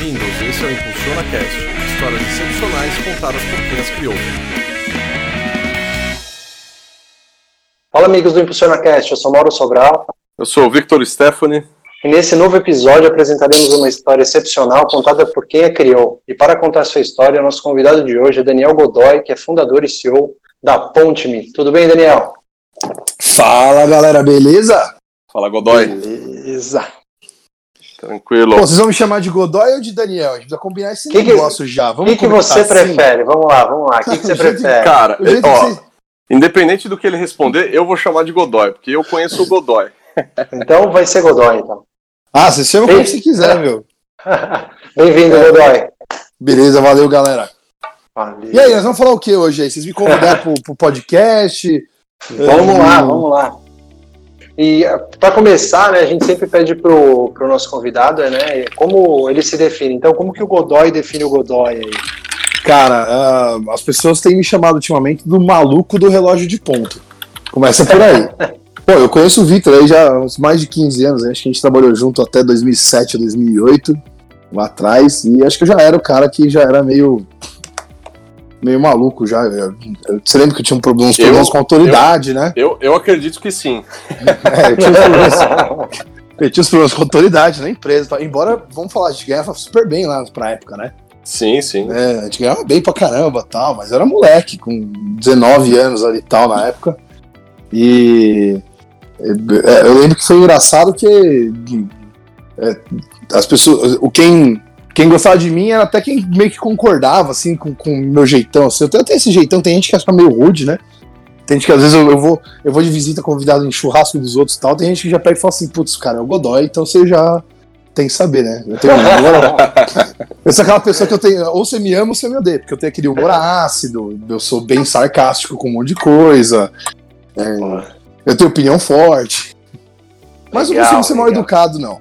Bem-vindos, esse é o Impulsiona Cast, histórias excepcionais contadas por quem as criou. Fala amigos do Impulsiona Cast, eu sou Mauro Sobral. Eu sou o Victor Stephanie. E nesse novo episódio apresentaremos uma história excepcional contada por quem a criou. E para contar sua história, nosso convidado de hoje é Daniel Godoy, que é fundador e CEO da Ponte-me. Tudo bem, Daniel? Fala galera, beleza? Fala Godoy. Beleza. Tranquilo. Pô, vocês vão me chamar de Godoy ou de Daniel? A gente precisa combinar esse Que que- negócio já. O que, que você assim? prefere? Vamos lá, vamos lá. O que, que você prefere? Cara, jeito ó, você- independente do que ele responder, eu vou chamar de Godoy, porque eu conheço o Godoy. Então vai ser Godoy, então. Ah, você chama como Ei. você quiser, meu. Bem-vindo, Godoy. Beleza, valeu, galera. Valeu. E aí, nós vamos falar o que hoje aí? Vocês me convidaram pro, pro podcast? Vamos lá, vamos lá. E para começar, né, a gente sempre pede pro, pro nosso convidado, né, como ele se define. Então, como que o Godoy define o Godoy aí? Cara, ah, as pessoas têm me chamado ultimamente do maluco do relógio de ponto. Começa por aí. Pô, eu conheço o Vitor aí já há mais de 15 anos, né? acho que a gente trabalhou junto até 2007, 2008, lá atrás, e acho que eu já era o cara que já era meio meio maluco já. Eu- eu- Você lembra que eu tinha um problema, uns Eu- problemas com a autoridade, né? Eu, eu acredito que sim. É, eu, tinha uns problemas, eu tinha uns problemas com autoridade na empresa. tá? Embora, vamos falar, a gente ganhava super bem lá pra época, né? Sim, sim. É, a gente ganhava bem pra caramba tal, mas eu era moleque, com 19 anos ali e tal na época. E é, eu lembro que foi engraçado que é, as pessoas. O quem, quem gostava de mim era até quem meio que concordava assim com o meu jeitão. Assim, eu tenho até esse jeitão, tem gente que acha meio rude, né? Tem gente que às vezes eu, eu vou, eu vou de visita convidado em churrasco dos outros e tal. Tem gente que já pega e fala assim, putz, cara, é o Godoy, então você já tem que saber, né? Eu tenho agora, eu sou aquela pessoa que eu tenho. Ou você me ama ou você me odeia, porque eu tenho aquele humor ácido, eu sou bem sarcástico com um monte de coisa. é, eu tenho opinião forte. Mas eu não Legal, consigo ser mal legal. educado, não.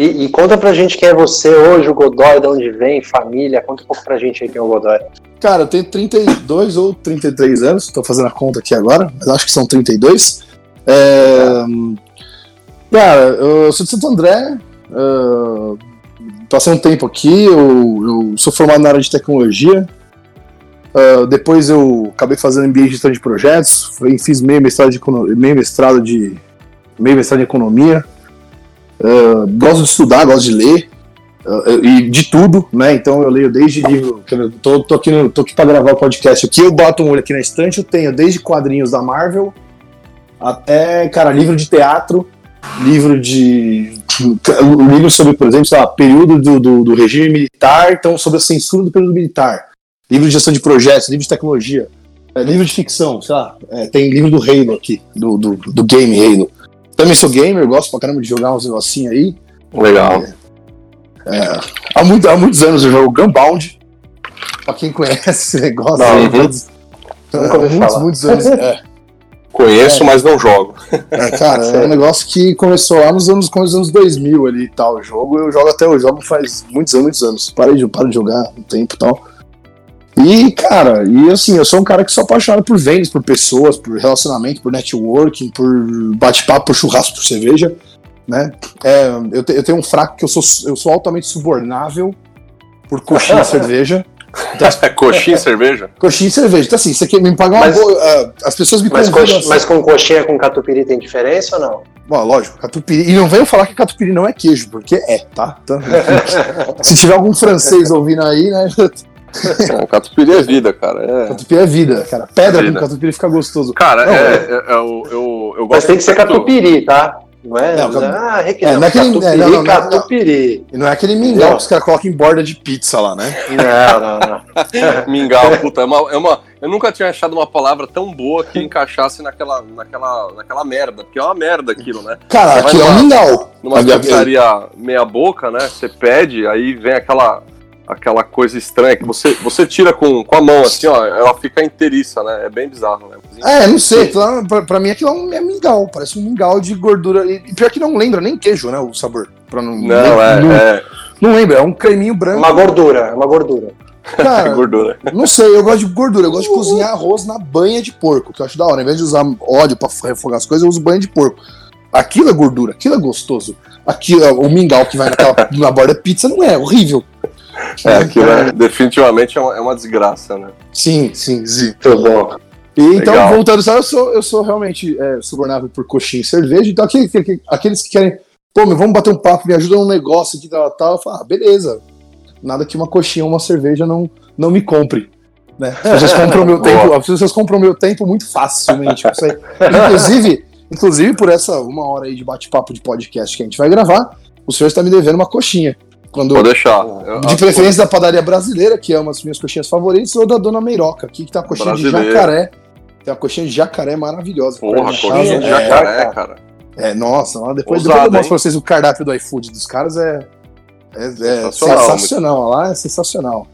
E, e conta pra gente quem é você hoje, o Godoy, de onde vem, família. Conta um pouco pra gente aí quem é o Godoy. Cara, eu tenho 32 ou 33 anos, tô fazendo a conta aqui agora, mas acho que são 32. É, Cara, eu sou de Santo André, é, passei um tempo aqui, eu, eu sou formado na área de tecnologia. é, depois eu acabei fazendo MBA de gestão de projetos, fiz meio mestrado de, meio mestrado de, meio mestrado em economia. É, gosto de estudar, gosto de ler. Uh, e de tudo, né? Então eu leio desde livro. Tô, tô, aqui tô aqui pra gravar o podcast aqui. Eu boto um olho aqui na estante. Eu tenho desde quadrinhos da Marvel até, cara, livro de teatro, livro de. livro sobre, por exemplo, sei lá, período do, do, do regime militar, então sobre a censura do período militar, livro de gestão de projetos, livro de tecnologia, é, livro de ficção, sei lá, é, tem livro do Halo aqui, do, do, do game Halo. Também sou gamer, gosto pra caramba de jogar uns negocinhos aí. Legal. Há, muito- há muitos anos eu jogo Gunbound. Pra quem conhece esse negócio. Não, aí, uhum. todos- Nunca ouvi há muitos, falar. muitos anos. É, Conheço, mas não jogo. é, cara, é um negócio que começou lá nos anos, começo dos anos 2000 ali e tal. O jogo, eu jogo até hoje, jogo faz muitos anos, muitos anos. Parei de, paro de jogar um tempo e tal. E, cara, e assim, eu sou um cara que sou apaixonado por vendas, por pessoas, por relacionamento, por networking, por bate-papo, por churrasco, por cerveja, né? É, eu, te- eu tenho um fraco que eu sou, eu sou altamente subornável por coxinha e cerveja. Coxinha e cerveja? Coxinha e cerveja. Então, assim, você quer me pagar uma Mas- boa. ah, as pessoas me Mas, convidam. cox- assim, mas com coxinha com catupiry tem diferença ou não? Bom, lógico, catupiry. E não venham falar que catupiry não é queijo, porque é, tá? Então, se tiver algum francês ouvindo aí, né? Não, catupiry é vida, cara. É. Catupiry é vida, cara. Pedra Vida. com catupiry fica gostoso. Cara, Não, é, é- é o- eu, eu gosto Mas tem que ser catupiry, tá? Não é? Não, ah, É, não, não é aquele- catupiry, é, não, não, não, não. catupiry. E não é aquele mingau que os caras colocam em borda de pizza lá, né? Não, não, não. Mingau, puta, é uma, é uma- Eu nunca tinha achado uma palavra tão boa que encaixasse naquela, naquela, naquela merda, porque é uma merda aquilo, né? Cara, aquilo é um mingau. Numa pizzaria meia boca, né? Você pede, aí vem aquela aquela coisa estranha que você, você tira com, com a mão, assim, ó, ela fica inteiriça, né? É bem bizarro, né? É, não sei. Pra, pra mim aquilo é um é mingau. Parece um mingau de gordura. E pior que não lembra nem queijo, né? O sabor. Pra não, Não, é, não, é, não lembra, é um creminho branco. Uma gordura, é uma gordura. é Cara, gordura. Não sei, eu gosto de gordura, eu gosto de cozinhar arroz na banha de porco, que eu acho da hora. Ao invés de usar óleo pra refogar as coisas, eu uso banha de porco. Aquilo é gordura, aquilo é gostoso. Aquilo, o mingau que vai naquela, na borda da pizza não é, é horrível. É, aquilo é, definitivamente é uma, é uma desgraça, né? Sim, sim, sim. Muito bom. E, então, Legal. voltando só, eu sou, eu sou realmente é, subornável por coxinha e cerveja. Então, aquele- aquele- aqueles que querem, pô, meu, vamos bater um papo, me ajuda num negócio aqui, tal, tal. Eu falo, ah, beleza. Nada que uma coxinha ou uma cerveja não, não me compre. Né? As pessoas compram meu tempo, as pessoas compram meu tempo muito facilmente. Inclusive, inclusive, por essa uma hora aí de bate-papo de podcast que a gente vai gravar, o senhor está me devendo uma coxinha. Quando, Pode deixar. Eu- de preferência da padaria brasileira, que é uma das minhas coxinhas favoritas, ou da Dona Meiroca, aqui que tá a coxinha de Brasileira. jacaré. Tem uma coxinha de jacaré maravilhosa. Porra, coxinha casa, de é, jacaré, cara. É, nossa, depois, Ousado, depois eu mostro hein? pra vocês o cardápio do iFood dos caras, é, é, é Sensacional, sensacional. Lá é sensacional.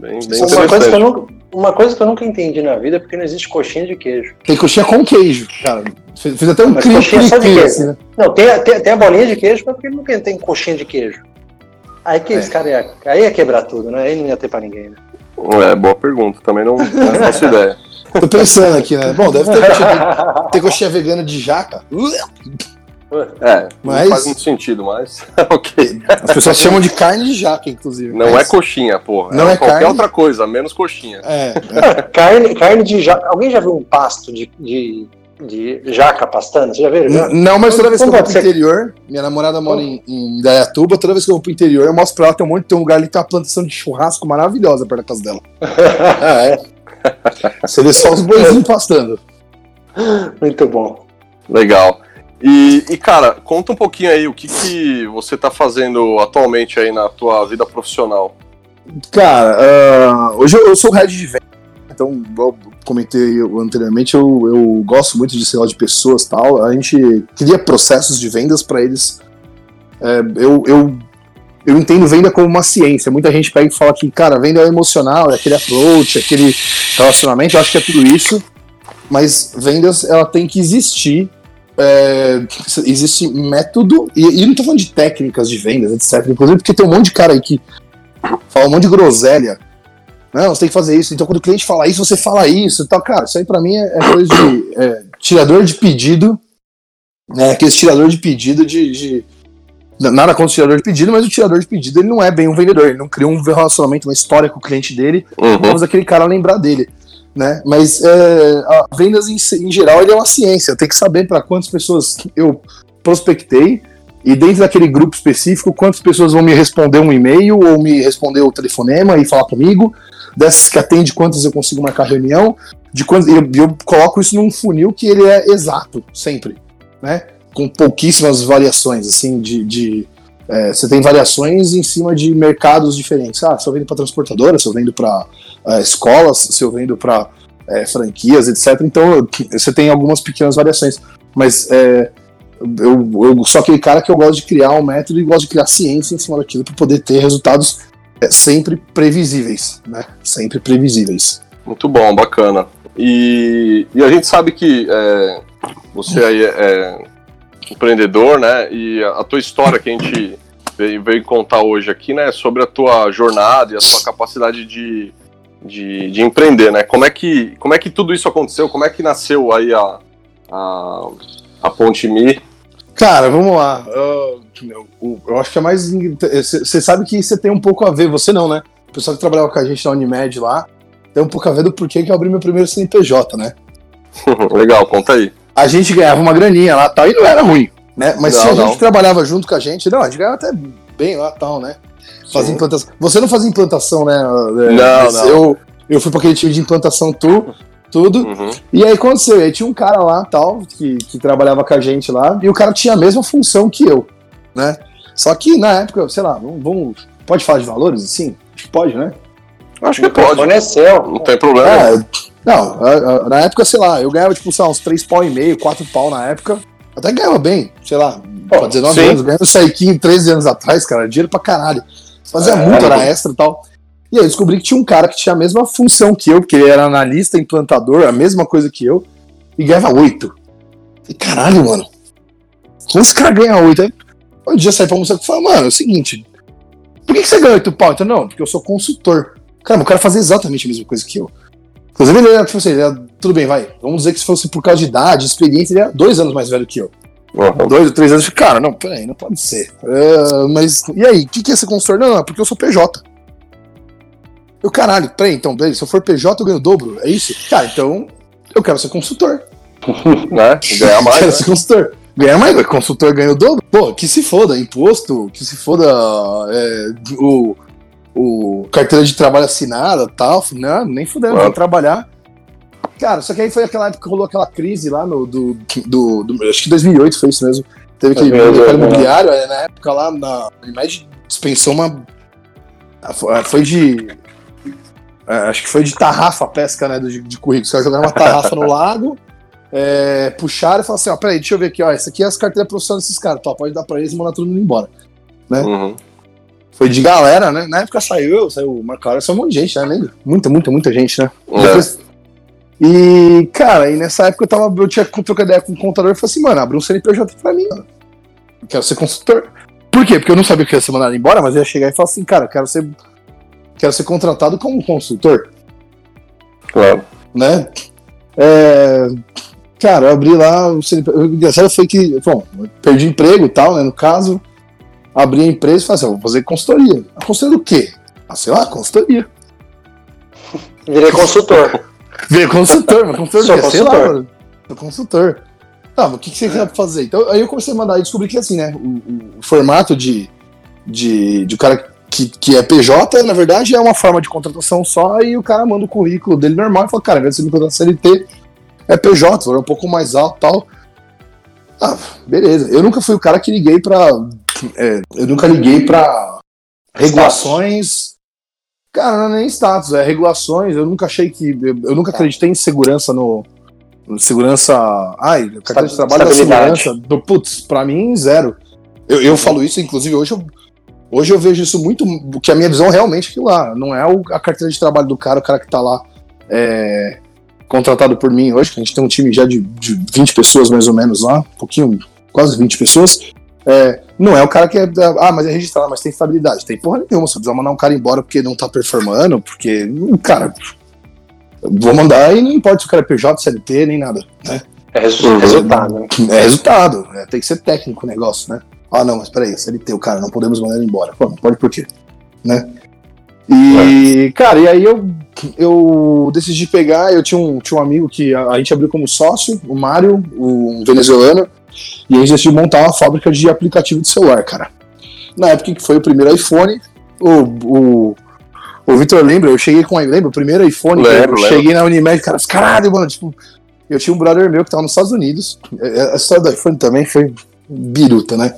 Bem, bem Uma coisa, que eu nunca, uma coisa que eu nunca entendi na vida é porque não existe coxinha de queijo. Tem coxinha com queijo, cara. Fiz, até um de queijo. assim, né? Não, tem, a- tem, tem a bolinha de queijo, mas por que nunca tem coxinha de queijo? Aí que esse cara ia, aí ia quebrar tudo, né? Aí não ia ter pra ninguém, né? É, boa pergunta. Também não, não faço ideia. Tô pensando aqui, né? Bom, deve ter coxinha, ter coxinha vegana de jaca. É, Mas- não faz muito sentido, mas ok. As pessoas chamam de carne de jaca, inclusive. Não mas- é coxinha, porra. Não é qualquer carne. outra coisa, menos coxinha. É, carne, carne de jaca. Alguém já viu um pasto de, de, de jaca pastando? Você já viu? Já? Não, mas toda vez que eu Como vou pro ser? interior, minha namorada mora em, em Indaiatuba, toda vez que eu vou pro interior, eu mostro pra ela, tem um monte, tem um lugar ali que tem uma plantação de churrasco maravilhosa perto da casa dela. é, Você vê só os boizinhos pastando. muito bom. Legal. E, e, cara, conta um pouquinho aí o que, que você tá fazendo atualmente aí na tua vida profissional. Cara, ah, hoje eu, eu sou head de venda, então, eu comentei anteriormente, eu, eu gosto muito de lá, de pessoas tal. A gente cria processos de vendas para eles. É, eu, eu, eu entendo venda como uma ciência. Muita gente pega e fala que, cara, venda é emocional, é aquele approach, é aquele relacionamento. Eu acho que é tudo isso. Mas vendas, ela tem que existir. É, existe método, e, e não tô falando de técnicas de vendas, etc. Inclusive, porque tem um monte de cara aí que fala um monte de groselha. Não, você tem que fazer isso. Então, quando o cliente fala isso, você fala isso e tal. Cara, isso aí pra mim é, é coisa de é, tirador de pedido. Né, aquele tirador de pedido de, de- Nada contra o tirador de pedido, mas o tirador de pedido ele não é bem um vendedor. Ele não cria um relacionamento, uma história com o cliente dele Uhum. vamos aquele cara lembrar dele. Né? Mas é, a vendas em, em geral ele é uma ciência. Eu tenho que saber para quantas pessoas eu prospectei e dentro daquele grupo específico quantas pessoas vão me responder um e-mail ou me responder o telefonema e falar comigo. Dessas que atende, quantas eu consigo marcar reunião. De quantas, eu, eu coloco isso num funil que ele é exato sempre, né? Com pouquíssimas variações assim de, de é, você tem variações em cima de mercados diferentes. Ah, se eu vendo para transportadora, se eu vendo para é, escolas, se eu vendo para franquias, etc. Então você tem algumas pequenas variações. Mas é, eu, eu sou aquele cara que eu gosto de criar um método e gosto de criar ciência em cima daquilo para poder ter resultados é, sempre previsíveis, né? Sempre previsíveis. Muito bom, bacana. E, e a gente sabe que é, você aí é, é empreendedor, né? E a, a tua história que a gente veio, veio contar hoje aqui, né? Sobre a tua jornada e a sua capacidade de, de, de empreender, né? Como é, que, como é que tudo isso aconteceu? Como é que nasceu aí a, a, a Ponte Mi? Cara, vamos lá. Eu, eu- eu acho que é mais. Você sabe que você tem um pouco a ver, você não, né? O pessoal que trabalhava com a gente na Unimed lá tem um pouco a ver do porquê que eu abri meu primeiro CNPJ, né? Legal, conta aí. A gente ganhava uma graninha lá tal, e não era ruim, né? Mas Não, tinha gente não. que trabalhava junto com a gente, não, a gente ganhava até bem lá tal, né? Fazia Sim. implantação. Você não fazia implantação, né? Não, não. Eu, eu fui para aquele time de implantação tu, tudo. Uhum. E aí aconteceu, aí tinha um cara lá, tal, que, que trabalhava com a gente lá, e o cara tinha a mesma função que eu, né? Só que na época, sei lá, vamos, vamos- pode falar de valores, assim? Acho que pode, né? Acho que O pode, microfone é não tem problema. É, não, na época, sei lá, eu ganhava, tipo, sei lá, uns 3 pau e meio, 4 pau na época. Até ganhava bem, sei lá, pra 19 sim. anos, ganhando Saiquinho 13 anos atrás, cara, dinheiro pra caralho. Fazia É, muito, era extra e tal. E aí eu descobri que tinha um cara que tinha a mesma função que eu, porque ele era analista, implantador, a mesma coisa que eu, e ganhava 8. E caralho, mano. Como esse cara ganha 8? Aí, um dia eu saí pra almoçar e falei, mano, é o seguinte, por que, que você ganha 8 pau? Então, não, porque eu sou consultor. Cara, o cara fazia exatamente a mesma coisa que eu. Inclusive, ele era, tipo assim, ele era, tudo bem, vai. Vamos dizer que se fosse por causa de idade, experiência, ele era dois anos mais velho que eu. Uhum. dois ou três anos, eu cara, não, peraí, não pode ser. É, mas, e aí, o que, que é ser consultor? Não, não, é porque eu sou PJ. Eu, caralho, peraí, então, beleza, se eu for PJ, eu ganho o dobro, é isso? Cara, então, eu quero ser consultor. Né? Ganhar mais. quero né? ser consultor. Ganhar mais, consultor ganha o dobro. Pô, que se foda, imposto, que se foda é, o, o carteira de trabalho assinada tal. Não, nem fudendo, Claro. vou trabalhar. Cara, só que aí foi aquela época que rolou aquela crise lá no. Do, do, do- acho que 2008 foi isso mesmo. Teve aquele 2008, mercado né? imobiliário, aí, na época lá, na Unimed dispensou uma. ah, Foi foi de. é, Acho que foi de tarrafa a pesca, né? De, de currículo. Os caras jogaram uma tarrafa no lago, é, puxaram e falaram assim: ó, peraí, deixa eu ver aqui, ó. Essa aqui é as carteiras profissionais desses caras, tá? Pode dar pra eles e mandar todo mundo embora. Uhum. Foi de galera, né? Na época saiu eu, saiu o Marco saiu um monte de gente, né? Lembra? Muita, muita, muita gente, né? É. Depois- E, cara, e nessa época eu tava, eu tinha trocado ideia com o contador e falei assim, mano, abre um CNPJ pra mim, mano. Eu quero ser consultor. Por quê? Porque eu não sabia que ia ser mandado embora, mas eu ia chegar e falar assim, cara, eu quero ser. Quero ser contratado como consultor, Claro. né? É, cara, eu abri lá, o engraçado foi que, bom, perdi emprego e tal, né? No caso, abri a empresa e falei assim, ó, vou fazer consultoria. A consultoria do quê? Ah, sei lá, consultoria. Virei consultor. Ver consultor, mas consultor do quê? Sei lá, mano. Sou consultor. Tá, mas o que, que você quer fazer? Então, aí eu comecei a mandar e descobri que assim, né? O, o- formato de, de, de cara que, que é PJ, na verdade, é uma forma de contratação só, e o cara manda o currículo dele normal e fala, cara, você me contratar CLT, é PJ, valor um pouco mais alto e tal. Ah, beleza. Eu nunca fui o cara que liguei pra. é, eu nunca liguei pra regulações. Cara, não é nem status, é regulações. Eu nunca achei que. Eu, eu nunca acreditei em segurança no. no Segurança. Ai, carteira de trabalho da segurança. Do, putz, pra mim, zero. Eu, eu falo isso, inclusive, hoje eu, hoje eu vejo isso muito. Que a minha visão realmente é aquilo lá. Não é o- a carteira de trabalho do cara, o cara que tá lá. é, contratado por mim hoje, que a gente tem um time já de, de 20 pessoas mais ou menos lá, um pouquinho, quase 20 pessoas. É, não é o cara que é. Ah, mas é registrado, mas tem estabilidade. Tem porra nenhuma. Se eu precisar mandar um cara embora porque não tá performando, porque. Cara, vou mandar e não importa se o cara é PJ, CLT, nem nada. Né? É resu- Uhum. resultado. né? É resultado. é, tem que ser técnico o negócio, né? Ah, não, mas peraí, CLT, o cara, não podemos mandar ele embora. Pô, não pode por quê? Né? E, cara, e aí eu, eu decidi pegar, eu tinha um, tinha um amigo que a, a gente abriu como sócio, o Mário, um venezuelano, e a gente decidiu montar uma fábrica de aplicativo de celular, cara. Na época que foi o primeiro iPhone, o, o, o Vitor lembra, eu cheguei com, lembra, o primeiro iPhone, Lembro, eu lembro. cheguei na Unimed, cara, caralho, mano, tipo, eu tinha um brother meu que tava nos Estados Unidos, é, a história do iPhone também foi biruta, né?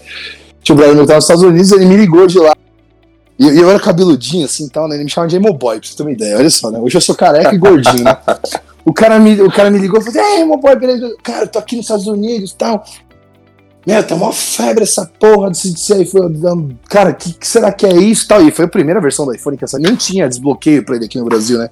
Tinha um brother meu que tava nos Estados Unidos, ele me ligou de lá, e e eu era cabeludinho assim tal, né? Ele me chamava de Emoboy, pra você ter uma ideia. Olha só, né? Hoje eu sou careca e gordinho, né? O cara me, o cara me ligou e falou assim: Ei, Emoboy, beleza? Cara, eu tô aqui nos Estados Unidos e tal. Meu, tá uma febre essa porra desse, desse iPhone. Cara, que, que será que é isso tal? E foi a primeira versão do iPhone que essa nem tinha desbloqueio pra ele aqui no Brasil, né?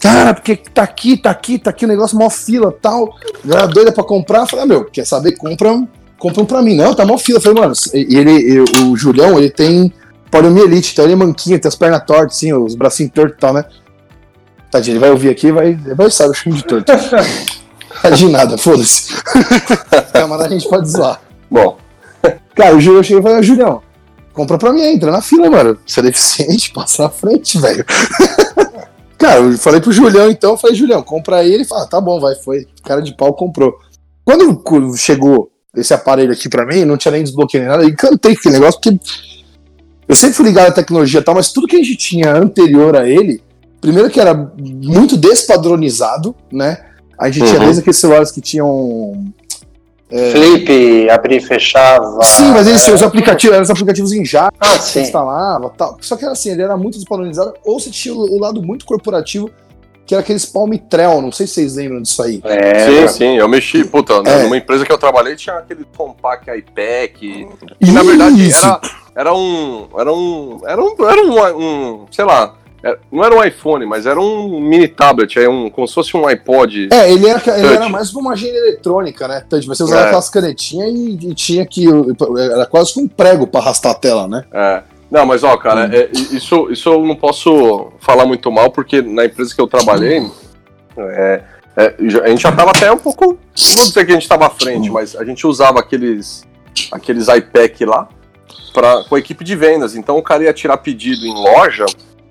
Cara, porque tá aqui, tá aqui, tá aqui, o negócio mó fila tal. Galera doida pra comprar. Eu falei, ah, meu, quer saber? Compra, compra um pra mim. Não, tá mó fila. Eu falei, mano, e ele, o Julião, ele tem poliomielite, então ele é manquinho, tem as pernas tortas, assim, os bracinhos tortos e tal, né? Tadinho, ele vai ouvir aqui e vai, vai saber o chamo de torto. De nada, foda-se. Camarada, a gente pode zoar. Bom, Cara, o Julião chegou e falou, "Ah, Julião, compra pra mim, entra na fila, mano. Você é deficiente, passa na frente, velho. Cara, eu falei pro Julião então, eu falei, Julião, compra aí. Ele falou, ah, tá bom, vai, foi. Cara de pau comprou. Quando chegou esse aparelho aqui pra mim, não tinha nem desbloqueio nem nada, eu encantei com aquele negócio, porque eu sempre fui ligado à tecnologia e tal, mas tudo que a gente tinha anterior a ele, primeiro que era muito despadronizado, né? A gente tinha Uhum. desde aqueles celulares que tinham Flip, abrir e fechava. Sim, mas eles, é. os aplicativos eram os aplicativos em Java, Ah, você sim. instalava tal. Só que era assim, ele era muito despadronizado, ou você tinha o lado muito corporativo, que era aqueles Palmitrel, não sei se vocês lembram disso aí. É, sim, sim, eu mexi, puta, É. numa empresa que eu trabalhei tinha aquele compact iPack, que na verdade era, era um, era um, era um, era um, um, sei lá, era- não era um iPhone, mas era um mini tablet, é um, como se fosse um iPod. É, ele era, ele era mais uma agenda eletrônica, né? Touch, você usava É. aquelas canetinhas e, e tinha que. Era quase que um prego pra arrastar a tela, né? É. Não, mas ó, cara, Hum. é, isso, isso eu não posso falar muito mal, porque na empresa que eu trabalhei, é, é, a gente já tava até um pouco. Não vou dizer que a gente tava à frente, mas a gente usava aqueles, aqueles iPack lá pra, com a equipe de vendas. Então o cara ia tirar pedido em loja,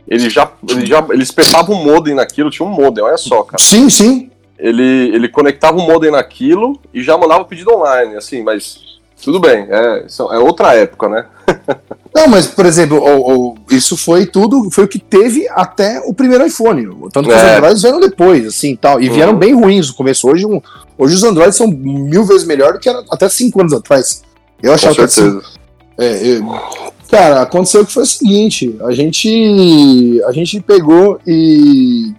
ele já, ele já ele espetava um modem naquilo, tinha um modem, olha só, cara. Sim, sim. Ele, ele conectava o modem naquilo e já mandava o pedido online, assim, mas tudo bem, é, é outra época, né? Não, mas, por exemplo, o, o, isso foi tudo, foi o que teve até o primeiro iPhone. Tanto que é. os Androids vieram depois, assim, tal. E vieram uhum. bem ruins no começo. Hoje, um, hoje os Androids são mil vezes melhor do que era até cinco anos atrás. Eu achava Com certeza. que assim, é, Cara, aconteceu que foi o seguinte, a gente a gente pegou e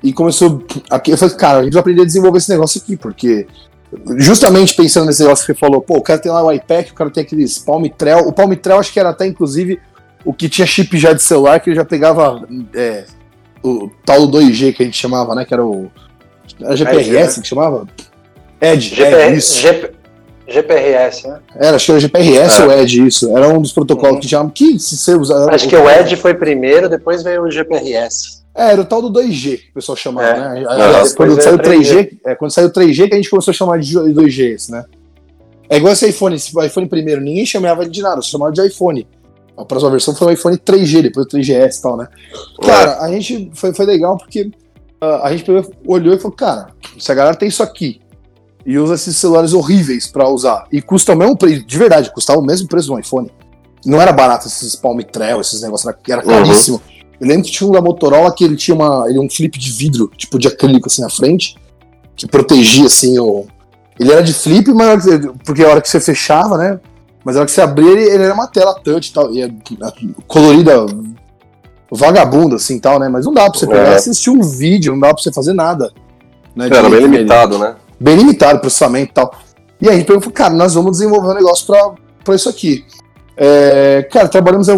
e começou aqui, eu falei, cara, a gente vai aprender a desenvolver esse negócio aqui, porque justamente pensando nesse negócio que você falou, pô, o cara tem lá o iPad, o cara tem aqueles Palm Trel. O Palm Trel acho que era até, inclusive, o que tinha chip já de celular, que ele já pegava é, o tal do 2G que a gente chamava, né? Que era o. Era GPRS Edge, né? que chamava? Edge. GPR, Edge G, GPRS, né? Era, acho que era GPRS é. ou Edge, isso. Era um dos protocolos uhum. que chamavam. Que se você usar. Acho que o Edge foi primeiro, depois veio o GPRS. É, era o tal do 2G que o pessoal chamava, é. né? Quando saiu 3G, 3G é, quando saiu 3G que a gente começou a chamar de 2G esse, né? É igual esse iPhone, esse iPhone primeiro, ninguém chamava de nada, chamava de iPhone. A próxima versão foi o iPhone 3G, depois o 3GS e tal, né? Cara, a gente foi, foi legal porque uh, a gente olhou e falou, cara, se a galera tem isso aqui e usa esses celulares horríveis para usar e custa o mesmo preço, de verdade, custava o mesmo preço do iPhone. Não era barato esses Palm Trail, esses negócios, era caríssimo. Uhum. Eu lembro que tinha um da Motorola que ele tinha uma, ele, um flip de vidro, tipo de acrílico assim na frente, que protegia assim o. Ele era de flip, mas porque a hora que você fechava, né? Mas a hora que você abria, ele, ele era uma tela touch e tal, e é colorida vagabunda assim tal, né? Mas não dá pra você pegar é. e assistir um vídeo, não dá pra você fazer nada. Né, era bem limitado, né? Bem limitado, processamento e tal. E aí a gente falou, cara, nós vamos desenvolver um negócio pra, pra isso aqui. É, cara, trabalhamos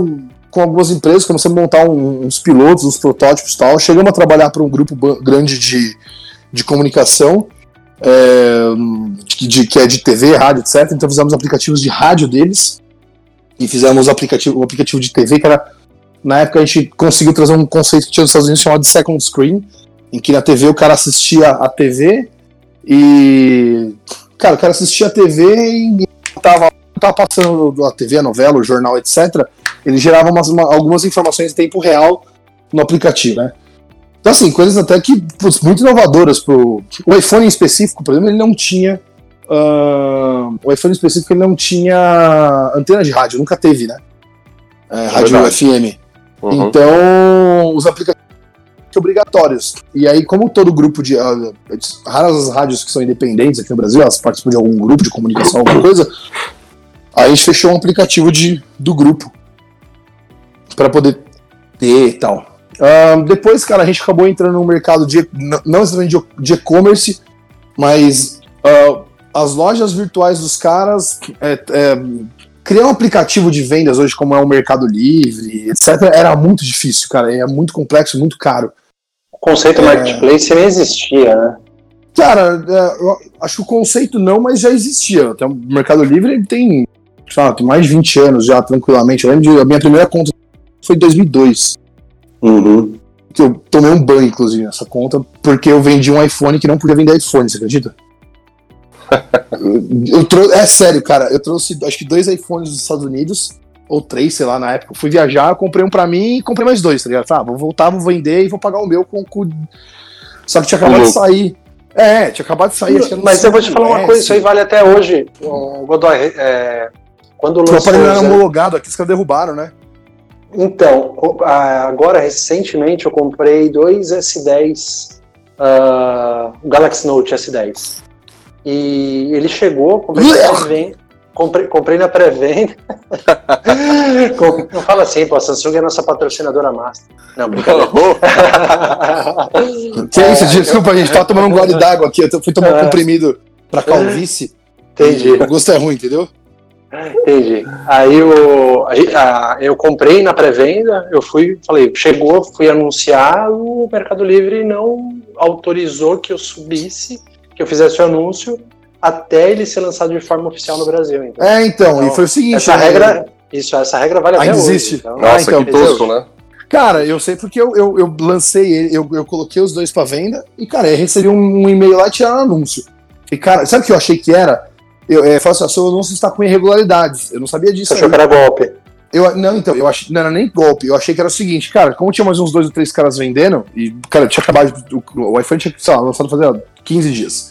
com algumas empresas, começamos a montar um, uns pilotos, uns protótipos e tal. Chegamos a trabalhar para um grupo grande de, de comunicação, é, de, que é de TV, rádio, etc. Então fizemos aplicativos de rádio deles e fizemos um aplicativo, aplicativo de TV que era. Na época a gente conseguiu trazer um conceito que tinha nos Estados Unidos chamado de second screen, em que na TV o cara assistia a TV e. Cara, o cara assistia a TV e tava, tava passando a TV, a novela, o jornal, etc ele gerava umas, uma, algumas informações em tempo real no aplicativo, né? Então, assim, coisas até que putz, muito inovadoras pro. O iPhone em específico, por exemplo, ele não tinha. Uh, o iPhone em específico ele não tinha antena de rádio, nunca teve, né? É, rádio Verdade. FM. Uhum. Então, os aplicativos obrigatórios. E aí, como todo grupo de. Uh, raras as rádios que são independentes aqui no Brasil, elas participam de algum grupo de comunicação, alguma coisa. Aí a gente fechou um aplicativo de, do grupo para poder ter e tal. Uh, depois, cara, a gente acabou entrando no mercado de não exatamente de e-commerce, mas uh, as lojas virtuais dos caras é, é, criar um aplicativo de vendas hoje, como é o Mercado Livre, etc., era muito difícil, cara. É muito complexo, muito caro. O conceito é... marketplace nem existia, né? Cara, é, acho que o conceito não, mas já existia. Até o Mercado Livre tem, sei tem mais de 20 anos já, tranquilamente. Eu lembro de a minha primeira conta foi em 2002. Uhum. Que eu tomei um banho, inclusive, nessa conta, porque eu vendi um iPhone que não podia vender iPhone, você acredita? eu é sério, cara, eu trouxe acho que dois iPhones dos Estados Unidos, ou três, sei lá, na época. Eu fui viajar, comprei um pra mim e comprei mais dois, tá ligado? Ah, vou voltar, vou vender e vou pagar o meu com. com... Só que tinha acabado uhum. de sair. É, tinha acabado de sair. Mas eu vou te falar uma coisa, isso aí vale até hoje. O Godoy, é, quando lançou. O aparelho era homologado aqui, os caras derrubaram, né? Então, agora recentemente eu comprei dois S10, uh, Galaxy Note S10. E ele chegou, comprei na pré-venda. Comprei, comprei na pré-venda. Não fala assim, pô, a Samsung é nossa patrocinadora master. Não, brincadeira. que é isso, desculpa, a gente tá tomando um gole d'água aqui. Eu fui tomar um é. comprimido pra calvície. Entendi. O gosto é ruim, entendeu? Entendi. Aí eu, eu comprei na pré-venda, eu fui, falei, chegou, fui anunciar, o Mercado Livre não autorizou que eu subisse, que eu fizesse o anúncio, até ele ser lançado de forma oficial no Brasil. Então. É, então, então e foi o seguinte. Essa né? regra, isso, essa regra vale Ainda até existe. Hoje, então. Nossa, ah, então, que tosco, né? Cara, eu sei porque eu, eu, eu lancei ele, eu, eu coloquei os dois pra venda e, cara, eu recebi um, um e-mail lá e tiraram um anúncio. E, cara, sabe o que eu achei que era? Eu é, falo assim, seu anúncio está com irregularidades. Eu não sabia disso. Você achou que era golpe? Eu, não, então, eu achei, não era nem golpe. Eu achei que era o seguinte, cara, como tinha mais uns dois ou três caras vendendo, e, cara, tinha acabado. O, o iPhone tinha, sei lá, lançado fazia 15 dias.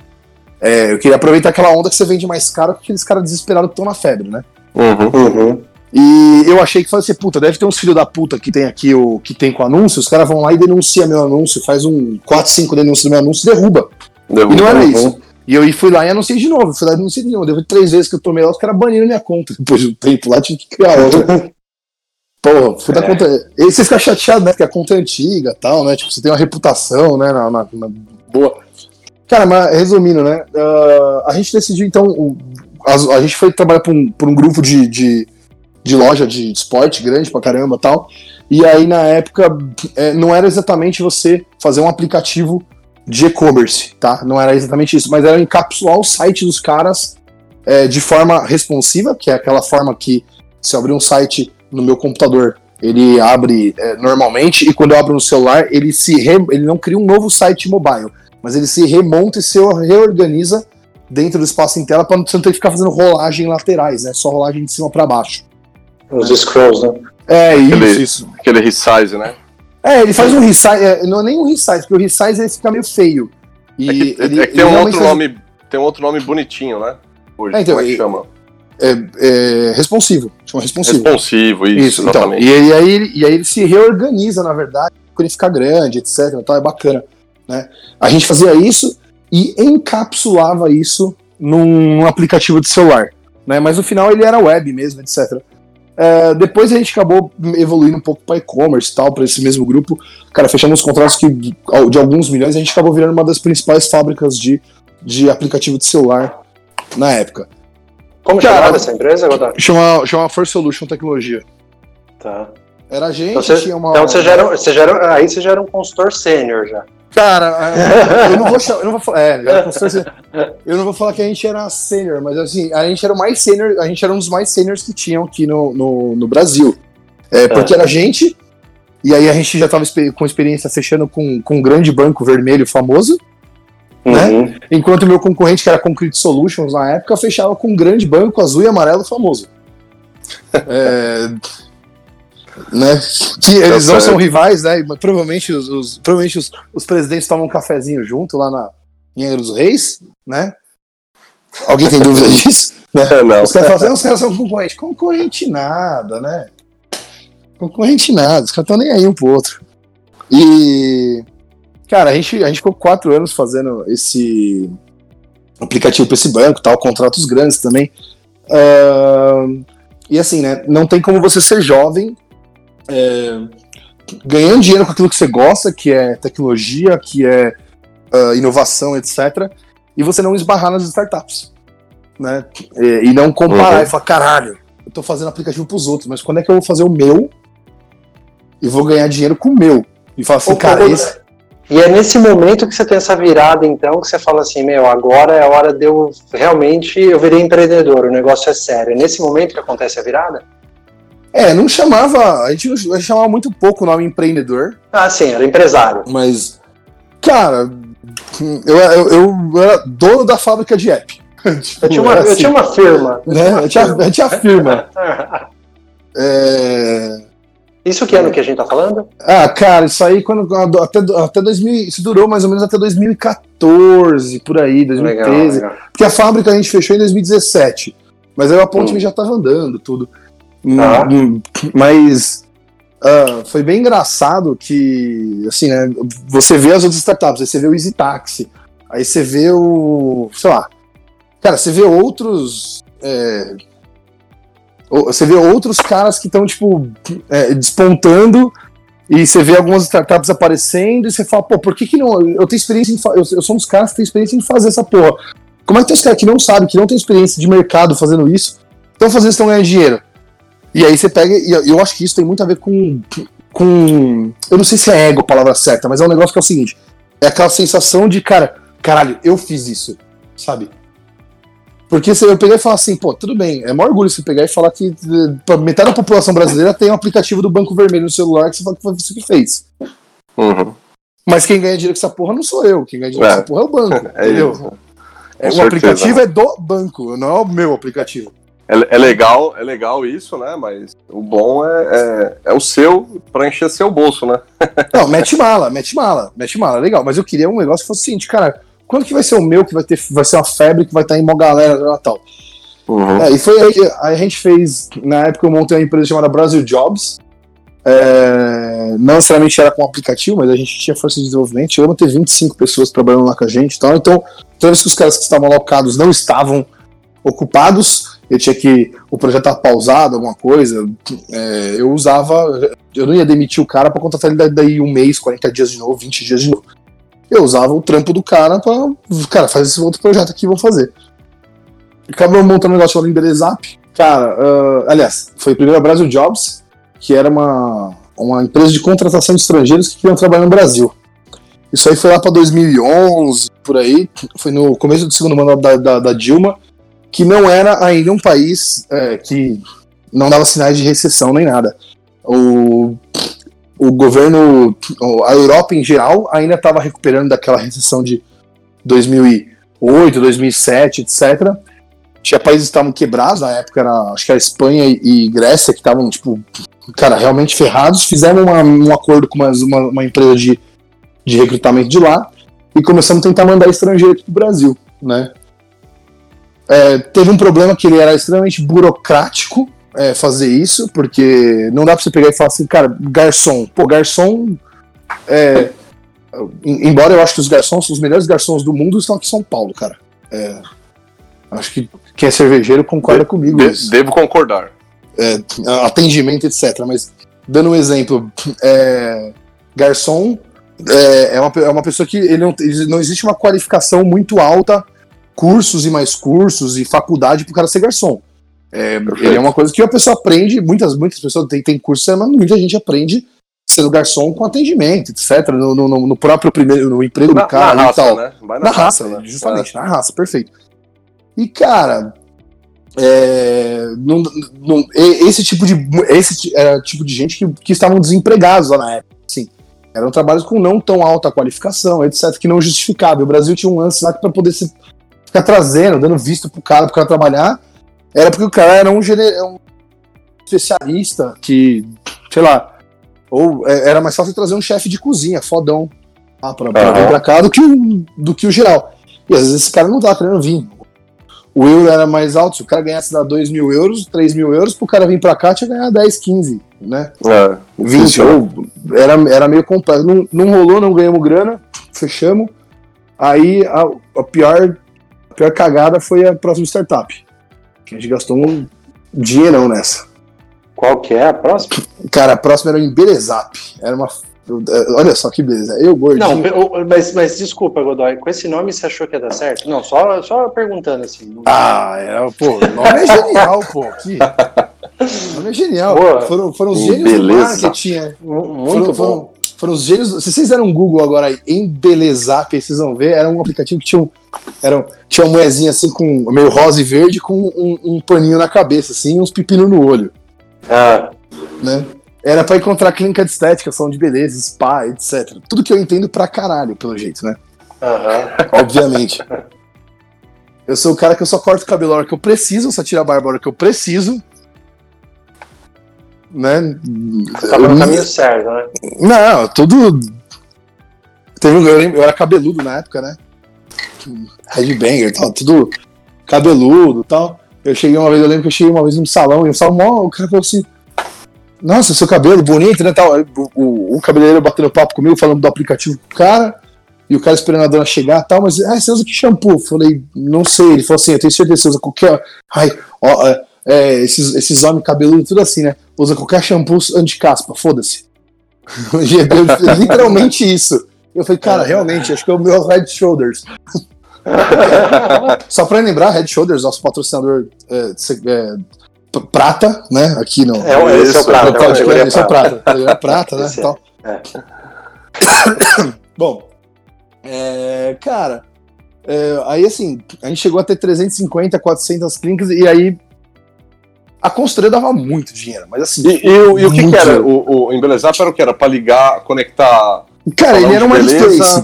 É, eu queria aproveitar aquela onda que você vende mais caro que aqueles caras desesperados que estão na febre, né? Uhum. Uhum. E eu achei que fosse assim, puta, deve ter uns filhos da puta que tem aqui o que tem com anúncio, os caras vão lá e denunciam meu anúncio, faz um 4, 5 denúncias do meu anúncio e derruba. Derruba. E não era Uhum. isso. E eu fui lá e anunciei de novo, fui lá e anunciei de novo. Deu três vezes que eu tomei lá, os caras baniram minha conta. Depois de um tempo lá, tive que criar outra. Porra, fui da É. conta. E você fica chateado, né? Porque a conta é antiga e tal, né? Tipo, você tem uma reputação, né? Na, na- na boa. Cara, mas resumindo, né? ah, a gente decidiu, então. o- a, a gente foi trabalhar por um, um grupo de, de, de loja de esporte grande pra caramba e tal. E aí, na época, é, não era exatamente você fazer um aplicativo de e-commerce, tá? Não era exatamente isso, mas era encapsular o site dos caras é, de forma responsiva, que é aquela forma que se eu abrir um site no meu computador, ele abre é, normalmente, e quando eu abro no celular, ele se re- ele não cria um novo site mobile, mas ele se remonta e se reorganiza dentro do espaço em tela para você não ter que ficar fazendo rolagem laterais, né? Só rolagem de cima para baixo. Os scrolls, né? É, isso, Aquele- isso. Aquele resize, né? É, ele faz um resize, é, não é nem um resize, porque o resize ele fica meio feio. E É que, ele, é que tem um outro faz- nome. Tem um outro nome bonitinho, né? Hoje, É, então, como é que chama? é, é responsivo, chama responsivo. Responsivo, isso, Isso, então. E, e aí, ele- e aí ele se reorganiza, na verdade, quando ele fica grande, etc. Então é bacana. Né? A gente fazia isso e encapsulava isso num aplicativo de celular. Né? Mas no final ele era web mesmo, etc. É, depois a gente acabou evoluindo um pouco para e-commerce e tal, para esse mesmo grupo. Cara, fechamos contratos que, de alguns milhões a gente acabou virando uma das principais fábricas de, de aplicativo de celular na época. Como Cara, chamava essa empresa, Godard? Chama, chama First Solution Tecnologia. Tá. Era a gente, Então, você, tinha uma. então você, já era, você já era, aí você já era um consultor sênior já. Cara, eu não vou eu não vou falar, é, eu não vou falar que a gente era sênior, mas assim, a gente era o mais sênior, a gente era um dos mais sêniors que tinham aqui no, no, no Brasil. É, porque era a gente, e aí a gente já tava expe- com experiência fechando com, com um grande banco vermelho famoso, Né? Uhum. enquanto o meu concorrente, que era Concrete Solutions na época, fechava com um grande banco azul e amarelo famoso. É, né? Que eles não são rivais, né? Provavelmente os, os- provavelmente os, os presidentes tomam um cafezinho junto lá na, em Angra dos Reis, né? Alguém tem dúvida disso? É, não. Os caras falam assim, "Ah, os caras são concorrentes. Concorrente nada, né? Concorrente nada, os caras estão nem aí um pro outro. E. Cara, a gente, a gente ficou quatro anos fazendo esse aplicativo para esse banco, tal, contratos grandes também. Ahn, e assim, né? Não tem como você ser jovem, é, ganhando dinheiro com aquilo que você gosta, que é tecnologia, que é ah, inovação, etc. E você não esbarrar nas startups. Né? E, e não comparar Uhum. e falar, caralho, eu tô fazendo aplicativo pros outros, mas quando é que eu vou fazer o meu e vou ganhar dinheiro com o meu? E falar assim, Ô, cara, esse. E é nesse momento que você tem essa virada, então, que você fala assim, meu, agora é a hora de eu realmente, eu virei empreendedor, o negócio é sério. É nesse momento que acontece a virada? É, não chamava. A gente, não- a gente chamava muito pouco o nome empreendedor, Ah, sim, era empresário. mas. Cara, eu, eu, eu era dono da fábrica de app. Tipo, Eu tinha uma, era eu assim, tinha uma firma. né? Eu tinha, eu tinha firma. É, Isso que ano que a gente tá falando? Ah, cara, isso aí quando até, até 2000, isso durou mais ou menos até 2014, por aí, 2013. legal. Porque a fábrica a gente fechou em 2017. Mas aí a ponte Hum. já tava andando, tudo. Tá. Hum, Mas ah, foi bem engraçado que, assim, né? Você vê as outras startups, aí você vê o Easy Taxi, aí você vê o. sei lá. Cara, você vê outros. é, você vê outros caras que estão, tipo, é, despontando. E você vê algumas startups aparecendo e você fala, pô, por que que não. Eu tenho experiência em. Eu, eu sou um dos caras que tem experiência em fazer essa porra. Como é que tem os caras que não sabem, que não tem experiência de mercado fazendo isso, estão fazendo isso, estão ganhando dinheiro? E aí você pega. E eu- eu acho que isso tem muito a ver com. com eu não sei se é ego a palavra certa, mas é um negócio que é o seguinte: é aquela sensação de, cara, caralho, eu fiz isso, sabe? Porque você pegar e falar assim, pô, tudo bem, é maior orgulho você pegar e falar que metade da população brasileira tem um aplicativo do Banco Vermelho no celular que você fala que foi você que fez. Uhum. Mas quem ganha dinheiro com essa porra não sou eu, quem ganha dinheiro É. com essa porra é o banco, É entendeu? isso. É, o certeza. aplicativo é do banco, não é o meu aplicativo. É, é legal, é legal isso, né? Mas o bom é, é, é o seu pra encher seu bolso, né? Não, mete mala, mete mala, mete mala, legal. Mas eu queria um negócio que fosse o seguinte, cara, quando que vai ser o meu que vai ter, vai ser uma febre que vai estar em uma galera no Natal? Uhum. É, e foi aí que a gente fez, na época eu montei uma empresa chamada Brasil Jobs. É, não necessariamente era com aplicativo, mas a gente tinha força de desenvolvimento. Chegamos a ter 25 pessoas trabalhando lá com a gente e tal. Então, toda vez que os caras que estavam alocados não estavam ocupados, eu tinha que. O projeto estava pausado, alguma coisa. é, eu usava. Eu não ia demitir o cara para contratar ele da- daí um mês, 40 dias de novo, 20 dias de novo. Eu usava o trampo do cara para. Cara, faz esse outro projeto aqui, vamos fazer. Acabou montando um negócio chamado Embelezap. Cara, ah, aliás, foi primeiro a Brasil Jobs, que era uma, uma empresa de contratação de estrangeiros que queriam trabalhar no Brasil. Isso aí foi lá para 2011, por aí. Foi no começo do segundo mandato da, da, da Dilma, que não era ainda um país é, que não dava sinais de recessão nem nada. O, o governo, a Europa em geral, ainda estava recuperando daquela recessão de 2008, 2007, etc. Tinha países que estavam quebrados, na época era, acho que era Espanha e, Grécia, que estavam, tipo, cara, realmente ferrados. Fizeram uma- um acordo com uma, uma, uma empresa de, de recrutamento de lá e começamos a tentar mandar estrangeiro aqui pro Brasil, né? É, teve um problema que ele era extremamente burocrático é, fazer isso, porque não dá pra você pegar e falar assim, cara, garçom. Pô, garçom. é, em- embora eu acho que os garçons, os melhores garçons do mundo estão aqui em São Paulo, cara. É, acho que quem é cervejeiro concorda comigo. De- devo concordar. é, atendimento, etc. Mas, dando um exemplo, é, garçom é, uma, é uma pessoa que ele não, não existe uma qualificação muito alta, cursos e mais cursos e faculdade para o cara ser garçom. É, ele é uma coisa que a pessoa aprende, muitas, muitas pessoas têm, têm curso, mas muita gente aprende sendo garçom com atendimento, etc. No, no- no próprio primeiro, no emprego Na, do cara na e raça, tal. né? Vai Na raça, né? justamente, na raça, perfeito. E, cara, é, não- não- e- esse tipo de esse era tipo de gente que, que estavam desempregados lá na época. Assim, eram trabalhos com não tão alta qualificação, etc., que não justificava. E O Brasil tinha um lance lá que para poder se, ficar trazendo, dando visto pro cara, pro cara trabalhar, era porque o cara era um, gene- um especialista que, sei lá, ou é, era mais fácil trazer um chefe de cozinha, fodão, lá pra, pra vir Aham. pra cá do que, o, do que o geral. E às vezes esse cara não tava querendo vir. O euro era mais alto, se o cara ganhasse lá 2 mil euros, 3 mil euros, pro cara vir pra cá tinha que ganhar 10, 15, né? É, 20, difícil, né? ou era, era meio complexo. Não, não rolou, não ganhamos grana, fechamos. Aí a, a pior, pior cagada foi a próxima startup. Que a gente gastou um dinheirão nessa. Qual que é a próxima? Cara, a próxima era o Embelezap. Era uma. Olha só que beleza. Eu, gordinho. Não, mas, mas desculpa, Godoy, com esse nome você achou que ia dar certo? Não, só, só perguntando assim. Ah, é, pô, o nome é genial, pô. Que... O nome é genial. Boa. Foram, foram os gênios do beleza. marketing. é. Mu- Foram, Muito bom. foram, foram os gênios. Se vocês deram um Google agora aí, Embelezap, aí vocês vão ver, era um aplicativo que tinha, um, era, tinha uma moezinha assim, com meio rosa e verde, com um, um paninho na cabeça, assim, e uns pepinos no olho, Ah, né? Era pra encontrar clínica de estética, salão de beleza, spa, etc. Tudo que eu entendo pra caralho, pelo jeito, né? aham. Obviamente. Eu sou o cara que eu só corto o cabelo a hora que eu preciso, só tiro a barba a hora que eu preciso. Né? Tava no caminho certo, né? Não, tudo. Teve, eu, lembro- eu era cabeludo na época, né? Headbanger tal, tudo cabeludo tal. Eu cheguei uma vez, eu lembro que eu cheguei uma vez num salão e o salão, o cara falou assim: Nossa, seu cabelo bonito, né? Tal. O, o, o cabeleireiro batendo papo comigo, falando do aplicativo com o cara, e o cara esperando a dona chegar e tal, mas ah, você usa que shampoo? Falei, não sei. Ele falou assim: Eu tenho certeza que você usa qualquer. Ai, ó, é, é, esses, esses homens cabeludos, tudo assim, né? Usa qualquer shampoo anti-caspa, foda-se. É literalmente isso. Eu falei, cara, realmente, acho que é o meu Head Shoulders. Só pra lembrar, Head Shoulders, nosso patrocinador é, é, prata, né? Aqui no, É, o- esse é o Isso, prata, no é o podcast, categoria esse é o prata. prata, categoria prata, né? Esse é. É. Bom, é, cara, É, aí, assim, a gente chegou a ter 350, 400 clínicas, e aí a consultoria dava muito dinheiro, mas assim. E, e o- e o que, que era? O, o Embelezar era o que? Era pra ligar, conectar. Cara, ele era um marketplace.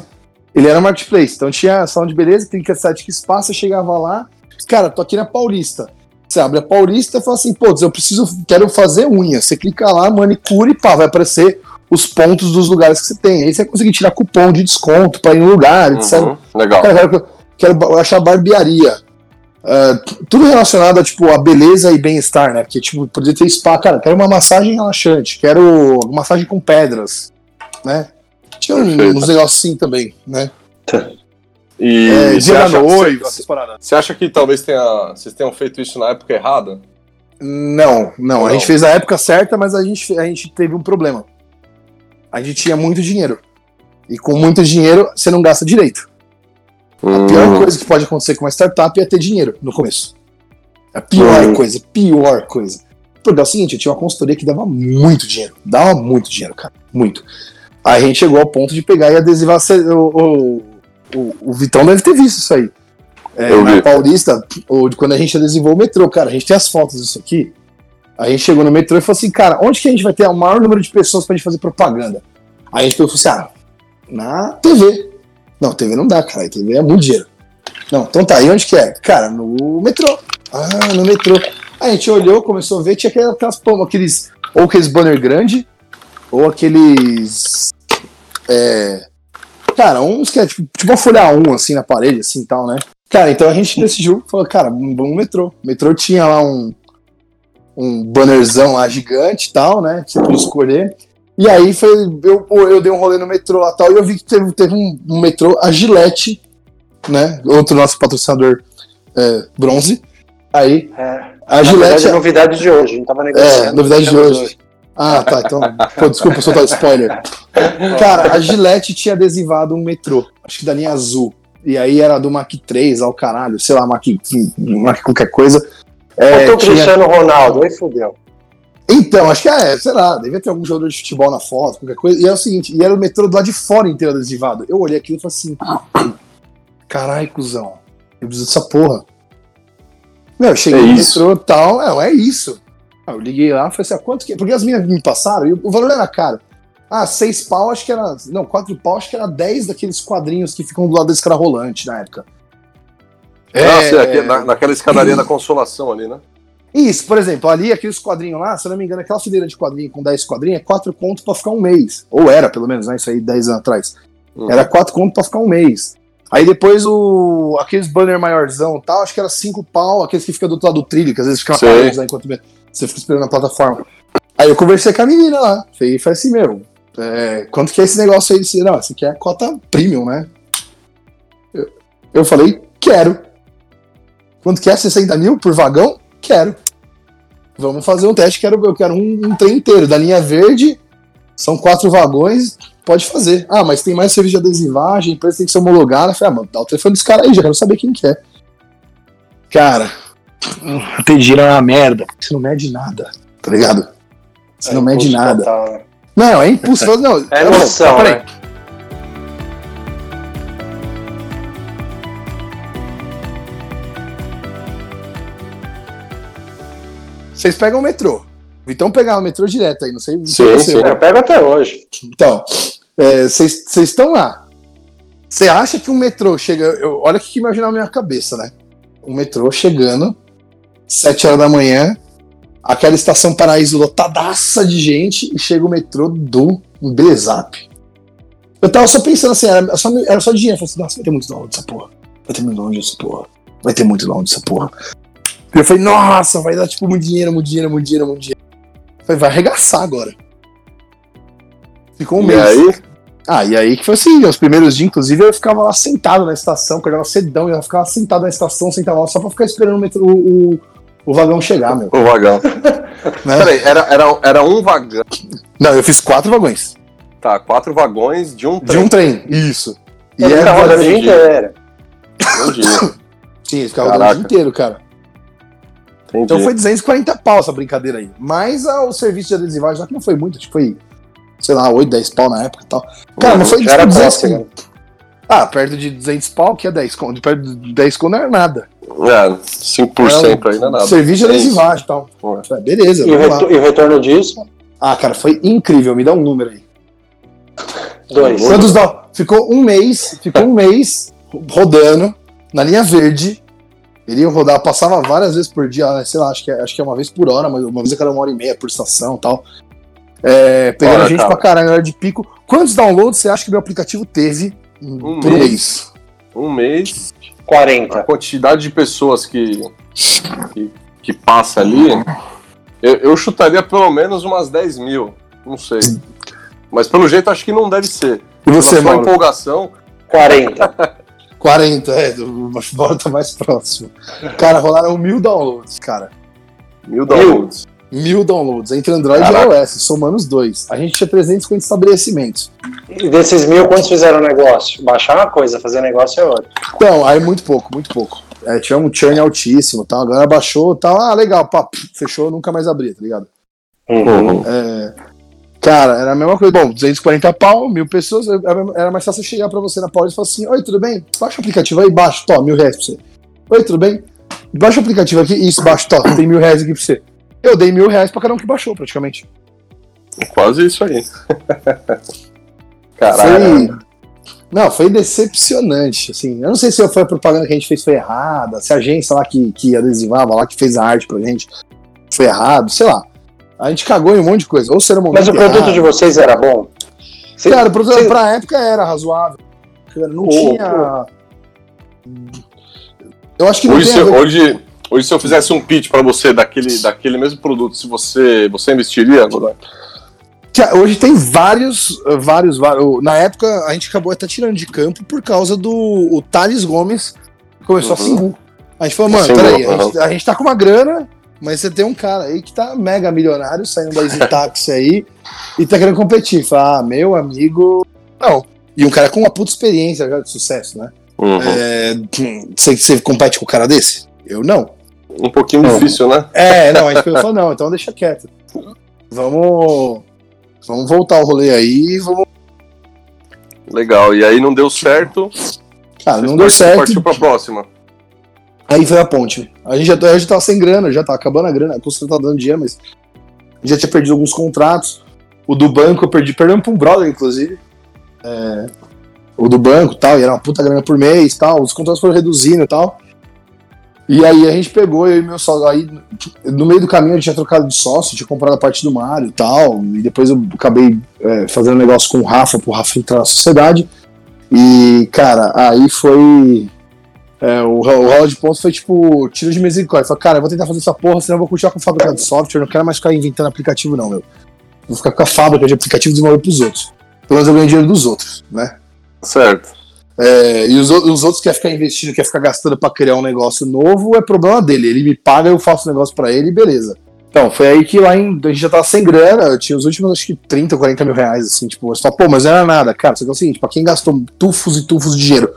Ele era um marketplace. Então tinha salão de beleza, clínica estética espaço, eu chegava lá, cara, tô aqui na Paulista. Você abre a Paulista e fala assim, pô, eu preciso, quero fazer unha. Você clica lá, manicure, pá, vai aparecer os pontos dos lugares que você tem. Aí você vai conseguir tirar cupom de desconto pra ir no lugar, etc. Uhum, legal. Cara, quero, quero achar barbearia. Ah, tudo relacionado a, tipo, a beleza e bem-estar, né? Porque, tipo, podia ter spa, cara, quero uma massagem relaxante, quero massagem com pedras, né? Tinha Perfeito. uns negócios assim também, né? E É, você, acha, noiva, você, você acha que talvez tenha, vocês tenham feito isso na época errada? Não, não, Não. a gente fez a época certa, mas a gente, a gente teve um problema. A gente tinha muito dinheiro. E com muito dinheiro, você não gasta direito. A pior coisa que pode acontecer com uma startup é ter dinheiro no começo. A pior coisa, pior coisa. Porque é o seguinte, eu tinha uma consultoria que dava muito dinheiro. Dava muito dinheiro, cara. Muito. Aí a gente chegou ao ponto de pegar e adesivar. O, o, o, Vitão deve ter visto isso aí. É, na. Paulista, o- quando a gente adesivou o metrô, cara, a gente tem as fotos disso aqui. A gente chegou no metrô e falou assim, cara, onde que a gente vai ter o maior número de pessoas pra gente fazer propaganda? Aí a gente falou assim, ah, na TV. Não, TV não dá, cara. TV é muito dinheiro. Não, então tá, e onde que é? Cara, no metrô. Ah, no metrô. Aí a gente olhou, começou a ver, tinha aquelas, aquelas pom- aqueles. Ou aqueles banner grande, ou aqueles. É. Cara, uns que é tipo, tipo uma folha 1 assim na parede, assim e tal, né? Cara, então a gente decidiu, falou, cara, vamos no metrô. O metrô tinha lá um. Um bannerzão lá gigante e tal, né? Você podia escolher. E aí foi, eu, eu dei um rolê no metrô lá e tal, e eu vi que teve, teve um, um metrô, a Gillette, né? Outro nosso patrocinador é, bronze. Aí, É, a na verdade, Gillette. é novidade de hoje. Gente tava negociando. É, novidade de Temos hoje. Ah, tá. Então, pô, desculpa soltar spoiler. Cara, a Gillette tinha adesivado um metrô, acho que da linha azul. E aí era do Mach 3 ao caralho, sei lá, Mach, Mach qualquer coisa. É, Faltou o tinha- Cristiano Ronaldo, aí fudeu. Então, acho que é, sei lá, devia ter algum jogador de futebol na foto, qualquer coisa. E é o seguinte, e era o metrô do lado de fora inteiro adesivado. Eu olhei aquilo e falei assim: carai, cuzão, eu preciso dessa porra. Meu, eu cheguei É no isso. metrô e tal, é, é isso. Aí eu liguei lá, falei assim: ah, quanto que é? Porque as minhas me passaram e o valor era caro. Ah, seis pau, acho que era. Não, quatro pau, acho que era dez daqueles quadrinhos que ficam do lado da escada rolante na época. Ah, sim, É, aqui, na, naquela escadaria da consolação ali, né? Isso, por exemplo, ali, aqueles quadrinhos lá, se eu não me engano, aquela fileira de quadrinho com 10 quadrinhos é 4 contos pra ficar um mês. Ou era, pelo menos, né? Isso aí 10 anos atrás. Uhum. Era 4 contos pra ficar um mês. Aí depois o. aqueles banner maiorzão e tal, acho que era 5 pau, aqueles que ficam do outro lado do trilho, que às vezes ficam Sei. apagados lá enquanto você fica esperando na plataforma. Aí eu conversei com a menina lá. Falei, falei assim, meu, é, quanto que é esse negócio aí? Disse, Não, esse aqui é a cota premium, né? Eu, eu falei, quero. Quanto que é? 60 mil por vagão? Quero. Vamos fazer um teste, quero, eu quero um, um trem inteiro. Da linha verde, são quatro vagões, pode fazer. Ah, mas tem mais serviço de adesivagem, a empresa tem que ser homologada. Eu falei, ah, mano, dá o telefone dos caras aí, já quero saber quem que é. Cara, pedir é uma merda. Você não mede nada, tá ligado? Você não É mede impulso nada. total, né? Não, é impulso. Não, É não, emoção, peraí. né? Vocês pegam o metrô. O Vitão pegava o metrô direto aí, não sei. não Sim, sei você, sim. Eu pego até hoje. Então, é, vocês estão lá. Você acha que um metrô chega. eu- olha o que que imaginar na minha cabeça, né? Um metrô chegando, 7 horas da manhã, aquela estação Paraíso lotadaça de gente, e chega o metrô do Belezap. Eu tava só pensando assim, era só, era só dinheiro. Eu falei assim, nossa, vai ter muito longe essa porra. Vai ter muito longe essa porra. Vai ter muito longe essa porra. E eu falei, nossa, vai dar tipo muito dinheiro, muito dinheiro, muito dinheiro, muito dinheiro. Eu falei, vai arregaçar agora. Ficou um e mês. aí, Ah, e aí que foi assim, os primeiros dias, inclusive, eu ficava lá sentado na estação, acordava cedão, eu ficava sentado na estação, sentava lá só pra ficar esperando o, metrô, o, o, o vagão chegar, meu. o vagão. né? Peraí, era, era, era um vagão. Não, eu fiz quatro vagões. Tá, quatro vagões de um De trem. um trem, isso. E é, fica rodando o dia entendi. inteiro. Entendi. sim, ficava rodando o dia inteiro, cara. Entendi. Então foi 240 pau essa brincadeira aí. Mas ah, o serviço de adesivagem, já que não foi muito, que foi, sei lá, 8, 10 pau na época e tal. Cara, não foi era tipo, 200 cócega. Ah, perto de 200 pau, que é 10 conto. Perto de 10 conto não era nada. É, 5% aí não é nada. Serviço de É adesivagem e tal. É, beleza, E o, lá. e o retorno disso? Ah, cara, foi incrível. Me dá um número aí. Dois. Quantos dá? Ficou um mês, ficou um mês rodando na linha verde. Ele ia rodar, passava várias vezes por dia, né, sei lá, acho que, é, acho que é uma vez por hora, mas uma vez a cada uma hora e meia por estação e tal. É, pegando Olha, gente cara. pra caralho na hora de pico. Quantos downloads você acha que meu aplicativo teve Um por mês. mês? Um mês, a 40. quantidade de pessoas que, que, que passa ali, eu, eu chutaria pelo menos umas 10 mil. Não sei. Mas pelo jeito acho que não deve ser. E você, Pela Mauro? empolgação, 40. 40, é, tá mais próximo. Cara, rolaram mil downloads, cara. mil downloads. Mil downloads, entre Android Caraca. e iOS, somando os dois. A gente tinha 350 estabelecimentos. E desses mil, quantos fizeram negócio? Baixar uma coisa, fazer negócio é outra. Então, aí muito pouco, muito pouco. É, tinha um churn altíssimo, tal. agora baixou tal. Ah, legal, pá, fechou, nunca mais abria, tá ligado? Uhum. É, cara, era a mesma coisa. Bom, 240 pau, mil pessoas, era mais fácil chegar pra você na Paulista e falar assim: Oi, tudo bem? Baixa o aplicativo aí, baixa, toma, mil reais pra você. Oi, tudo bem? Baixa o aplicativo aqui, isso, baixa, toma, tem mil reais aqui pra você. Eu dei mil reais pra cada um que baixou, praticamente. Quase isso aí. Foi. Caralho. Não, foi decepcionante, assim. Eu não sei se foi a propaganda que a gente fez foi errada, se a agência lá que, que adesivava lá, que fez a arte pra gente, foi errado, sei lá. A gente cagou em um monte de coisa. Ou será um momento Mas o produto errado. de vocês era bom? Cê- Cara, o produto cê- pra época era razoável. Não Ô, tinha. Eu acho que não Hoje, tem se, a hoje, hoje, se eu fizesse um pitch pra você daquele, daquele mesmo produto, se você, você investiria, Godoy? Hoje tem vários, vários, vários. Na época, a gente acabou até tirando de campo por causa do o Thales Gomes que começou a Uhum. Simbu. A gente falou, mano, peraí, a, uhum. gente, a gente tá com uma grana, mas você tem um cara aí que tá mega milionário saindo da Easy Taxi aí e tá querendo competir. Fala, ah, meu amigo. Não. E um cara com uma puta experiência já de sucesso, né? Uhum. É, você, você compete com um cara desse? Eu não. Um pouquinho Não. difícil, né? É, não, a gente falou, não, então deixa quieto. Vamos. Vamos voltar o rolê aí e vamos. Legal. E aí não deu certo. Cara, não deu certo. Partiu pra próxima. Aí foi a ponte. A gente já, a tava sem grana, já tava acabando a grana. A construção tava dando dinheiro, mas já tinha perdido alguns contratos. O do banco eu perdi, perdemos pra um brother, inclusive. É, o do banco tal, e era uma puta grana por mês tal. Os contratos foram reduzindo e tal. E aí a gente pegou, eu e meu sócio. Aí no meio do caminho gente tinha trocado de sócio, tinha comprado a parte do Mário e tal. E depois eu acabei é, fazendo negócio com o Rafa, pro Rafa entrar na sociedade. E, cara, aí foi. É, o, o rola de pontos foi tipo tiro de misericórdia. Falei, cara, eu vou tentar fazer essa porra, senão eu vou continuar com fábrica de software. Não quero mais ficar inventando aplicativo, não, meu. Vou ficar com a fábrica de aplicativo e desenvolver pros outros. Pelo menos eu ganho dinheiro dos outros, né? Certo. É, e os, os outros querem ficar investindo, quer ficar gastando pra criar um negócio novo, é problema dele. Ele me paga, eu faço o negócio pra ele e beleza. Então, foi aí que lá em, a gente já tava sem grana, eu tinha os últimos acho que 30 ou 40 mil reais, assim, tipo, você fala, pô, mas não era nada, cara, que é o seguinte, pra quem gastou tufos e tufos de dinheiro,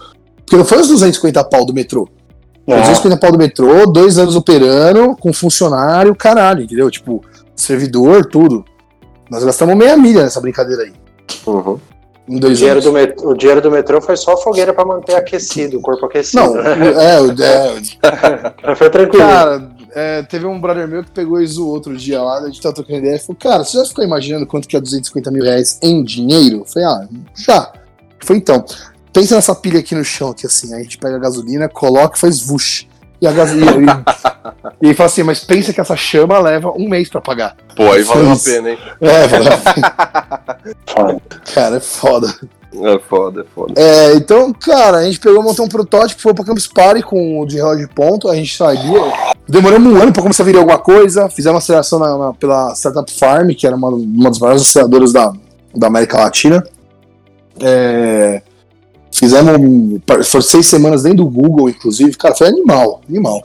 porque não foi os 250 pau do metrô, foi É. 250 pau do metrô, dois anos operando, com funcionário, caralho, entendeu? Tipo, servidor, tudo. Nós gastamos meia milha nessa brincadeira aí, Uhum. em O dois dinheiro, metrô, o dinheiro do metrô foi só fogueira pra manter aquecido, o corpo aquecido. Não, é, é, Foi tranquilo. Cara, é, teve um brother meu que pegou e zoou outro dia lá, a gente tava trocando ideia e falou, cara, você já ficou imaginando quanto que é 250 mil reais em dinheiro? Eu falei, ah, já. Foi então. Pensa nessa pilha aqui no chão, aqui assim, aí a gente pega a gasolina, coloca e faz vush. E a gasolina. e, e ele fala assim, mas pensa que essa chama leva um mês pra pagar. Pô, aí valeu a pena, hein? É, valeu. Foda. cara, é foda. É foda, é foda. É, então, cara, a gente pegou, montou um protótipo, foi pra Campus Party com o de relógio de ponto, a gente sabia. Demoramos um ano pra começar a virar alguma coisa, fizemos uma aceleração na- na- pela Startup Farm, que era uma, uma das maiores aceleradoras da, da América Latina. É, fizemos, foram seis semanas dentro do Google, inclusive, cara, foi animal, animal.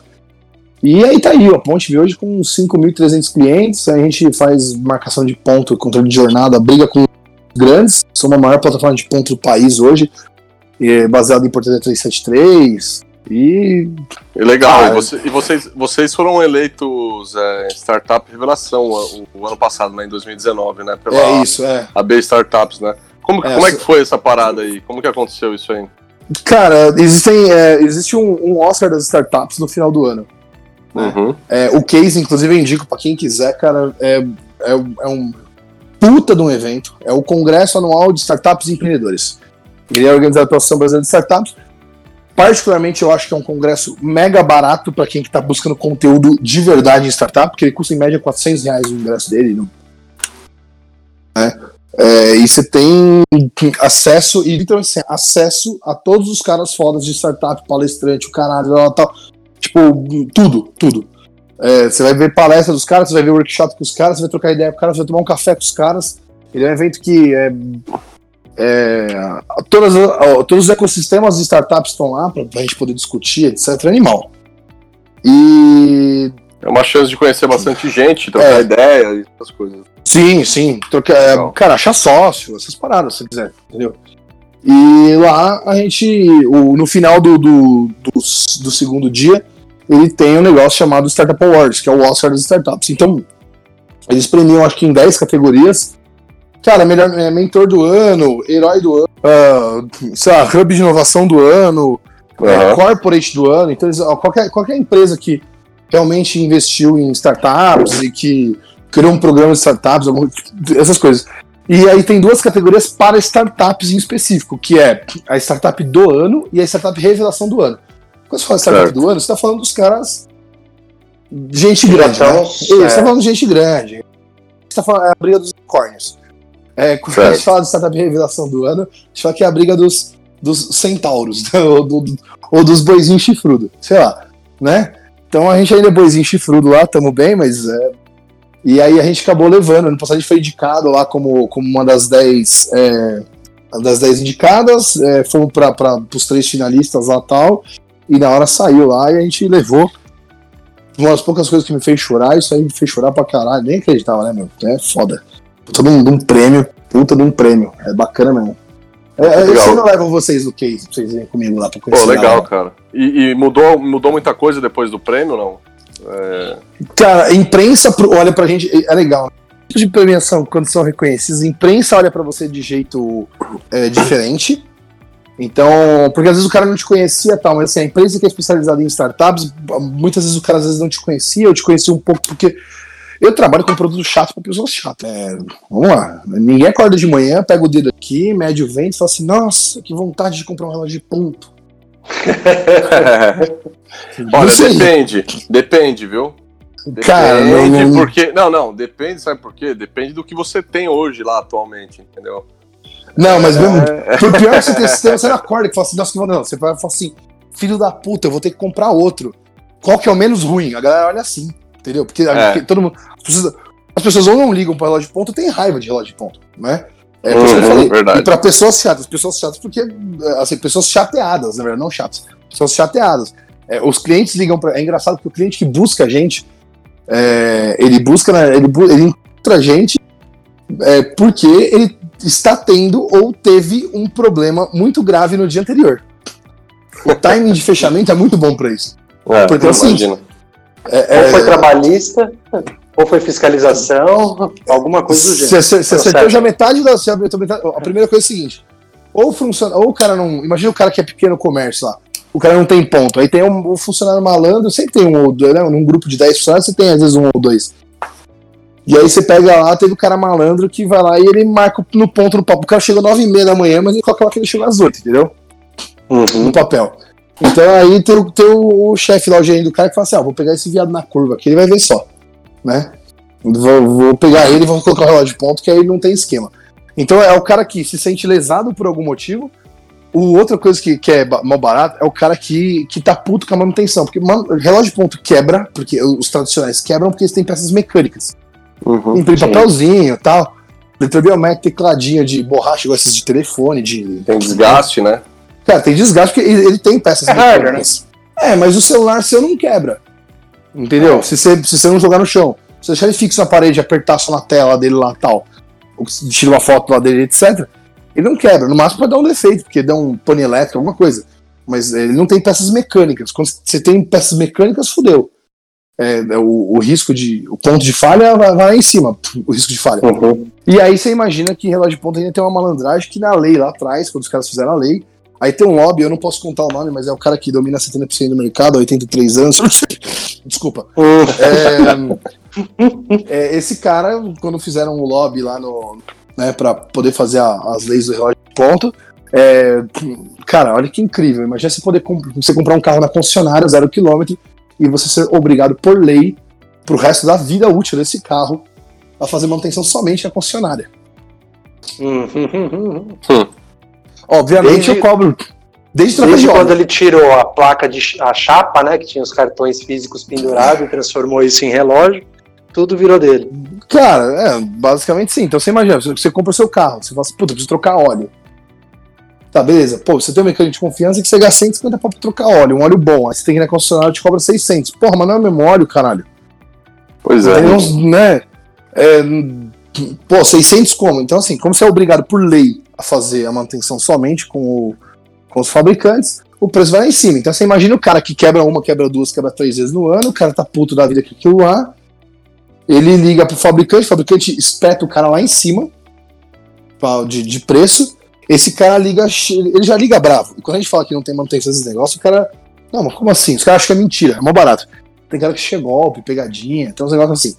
E aí tá aí, ó, a Ponte hoje com 5.300 clientes, a gente faz marcação de ponto, controle de jornada, briga com grandes, somos a maior plataforma de ponto do país hoje, é, baseado em Portaria 373, e E legal, Ah, e, você- e vocês, vocês foram eleitos é, Startup Revelação o, o ano passado, né, em 2019, né? Pela é isso, é. AB Startups, né? Como, É, como é que foi essa parada aí? Como que aconteceu isso aí? Cara, existem, é, existe um, um Oscar das startups no final do ano. Uhum. É, o case, inclusive, eu indico pra quem quiser, cara, é, é, é um puta de um evento. É o Congresso Anual de Startups e Empreendedores. Ele é organizado pela Associação Brasileira de Startups. Particularmente, eu acho que é um congresso mega barato para quem está buscando conteúdo de verdade em startup, porque ele custa em média 400 reais o ingresso dele. Não? É. É, e você tem acesso, e literalmente assim, acesso a todos os caras fodas de startup, palestrante, o caralho, tal, tal. Tipo, tudo, tudo. É, você vai ver palestra dos caras, você vai ver workshop com os caras, você vai trocar ideia com os caras, você vai tomar um café com os caras. Ele é um evento que é, é, todas, todos os ecossistemas de startups estão lá para a gente poder discutir, etc. É animal. E. É uma chance de conhecer bastante gente, trocar É. ideia e essas coisas. Sim, sim. Troca, é, cara, achar sócio, essas paradas, se quiser, entendeu? E lá a gente, no final do, do, do, do segundo dia, ele tem um negócio chamado Startup Awards, que é o Oscar das startups. Então, eles premiam acho que em 10 categorias. Cara, melhor é, mentor do ano, herói do ano, ah, sei lá, hub de inovação do ano, Aham. corporate do ano. Então, eles- qualquer, qualquer empresa que realmente investiu em startups e que criou um programa de startups, alguma- essas coisas. E aí tem duas categorias para startups em específico, que é a startup do ano e a startup revelação do ano. Quando você fala startup Certo. do ano, você está falando dos caras. Gente grande. tão- Né? Você está falando de gente grande. Você tá falando, é a briga dos unicórnios. É, quando a Certo. gente fala de startup revelação do ano, a gente fala que é a briga dos, dos centauros, ou, do- ou dos boizinhos chifrudos, sei lá, né? Então a gente ainda é boizinho chifrudo lá, tamo bem, mas é, e aí a gente acabou levando. Ano passado a gente foi indicado lá como, como uma das 10 é, das 10 indicadas. É, fomos para os três finalistas lá tal. E na hora saiu lá e a gente levou. Uma das poucas coisas que me fez chorar, isso aí me fez chorar pra caralho. Nem acreditava, né, meu? É foda. Puta de um, de um prêmio. Puta de um prêmio. É bacana mesmo. É, é, Legal. eu sempre levo vocês no case pra vocês irem comigo lá pra conhecer. Pô, legal, galera. cara. E, e mudou, mudou muita coisa depois do prêmio, não? É, Cara, a imprensa olha pra gente, é legal. Tipo de premiação, quando são reconhecidos, a imprensa olha pra você de jeito é, diferente. Então, porque às vezes o cara não te conhecia tal, mas assim, a imprensa que é especializada em startups, muitas vezes o cara às vezes não te conhecia, eu te conhecia um pouco porque eu trabalho com produto chato pra pessoas chatas. É, vamos lá, ninguém acorda de manhã, pega o dedo aqui, mede o vento e fala assim, nossa, que vontade de comprar um relógio de ponto. Olha, depende. Depende, viu? Depende Cara, não- não- porque. Não, não, depende, sabe por quê? Depende do que você tem hoje lá atualmente, entendeu? Não, mas mesmo, É, Por pior que você sistema, você não acorda que fala assim, nossa, que não, você vai falar assim, filho da puta, eu vou ter que comprar outro. Qual que é o menos ruim? A galera olha assim, entendeu? Porque, É. porque todo mundo. As pessoas, as pessoas ou não ligam para relógio de ponto, ou tem raiva de relógio de ponto, né? É, Uhum, falei. verdade. E para pessoas chatas, pessoas chatas porque, assim, pessoas chateadas, na verdade, não chatas, pessoas chateadas. É, os clientes ligam para. É engraçado porque o cliente que busca a gente, é, ele busca, na- ele, ele encontra a gente é, porque ele está tendo ou teve um problema muito grave no dia anterior. O timing de fechamento é muito bom para isso. é, Porque assim. É, Ou foi é, trabalhista, ou foi fiscalização, alguma coisa do gênero. você- acertou já metade da. Acertou metade- a primeira coisa é a seguinte: ou funciona, ou o cara não. Imagina o cara que é pequeno comércio lá. O cara não tem ponto. Aí tem um, um funcionário malandro, sempre tem um ou dois, né? Num grupo de 10 funcionários, você tem às vezes um ou dois. E aí você pega lá, teve o cara malandro que vai lá e ele marca no ponto no papo. O cara chegou às 9 e meia da manhã, mas ele coloca lá que ele chegou às 8, entendeu? Uhum. no papel. Então aí tem, o- tem o, o chefe lá, o gerente do cara, que fala assim: ah, vou pegar esse viado na curva aqui, ele vai ver só. Né? Vou, vou pegar ele e vou colocar o relógio de ponto, que aí não tem esquema. Então é o cara que se sente lesado por algum motivo. O outra coisa que, que é mal barato é o cara que, que tá puto com a manutenção. Porque man- relógio de ponto quebra, porque os tradicionais quebram porque eles têm peças mecânicas. Uhum. Imprimir sim. papelzinho e tal. Letra biométrica, tecladinha de borracha, igual esses de telefone, de. Tem desgaste, né? Cara, tem desgaste porque ele, ele tem peças É hardware, mecânicas. É, mas o celular seu não quebra. Entendeu? Se, você, se você não jogar no chão. Se você deixar ele fixo na parede, apertar só na tela dele lá tal, ou tira uma foto lá dele, etc., ele não quebra. No máximo pode dar um defeito, porque dá um pane elétrico, alguma coisa. Mas ele não tem peças mecânicas. Quando você tem peças mecânicas, fudeu. É, o, o risco de. O ponto de falha vai, vai lá em cima, o risco de falha. Uhum. E aí você imagina que relógio de ponta ainda tem uma malandragem que na lei lá atrás, quando os caras fizeram a lei, Aí tem um lobby, eu não posso contar o nome, mas é o cara que domina 70% do mercado, há 83 anos. Desculpa. É, é, esse cara, quando fizeram um lobby lá no. Né, pra poder fazer a, as leis do relógio de ponto. É, cara, olha que incrível. Imagina você poder comp você comprar um carro na concessionária, zero quilômetro, e você ser obrigado por lei, pro resto da vida útil desse carro, a fazer manutenção somente na concessionária. Hum. Obviamente eu cobro. Desde Desde de quando ele tirou a placa de a chapa, né, que tinha os cartões físicos pendurados e transformou isso em relógio, tudo virou dele. Cara, é, basicamente sim. Então você imagina, você, você compra o seu carro, você fala assim, puta, eu preciso trocar óleo. Tá, beleza. Pô, você tem um mecânico de confiança que você gasta 150 pau pra trocar óleo, um óleo bom. Aí você tem que ir na concessionária e te cobra 600. Porra, mas não é o mesmo óleo, caralho. Pois é. Uns, né? é, pô, 600 como? Então, assim, como você é obrigado por lei a fazer a manutenção somente com, o- com os fabricantes, o preço vai lá em cima. Então, você imagina o cara que quebra uma, quebra duas, quebra três vezes no ano, o cara tá puto da vida com aquilo lá, ele liga pro fabricante, o fabricante espeta o cara lá em cima de, de preço, esse cara liga, ele já liga bravo. E quando a gente fala que não tem manutenção desses negócios, o cara. Não, mas como assim? Os caras acham que é mentira, é mó barato. Tem cara que chega golpe, pegadinha, tem uns negócios assim.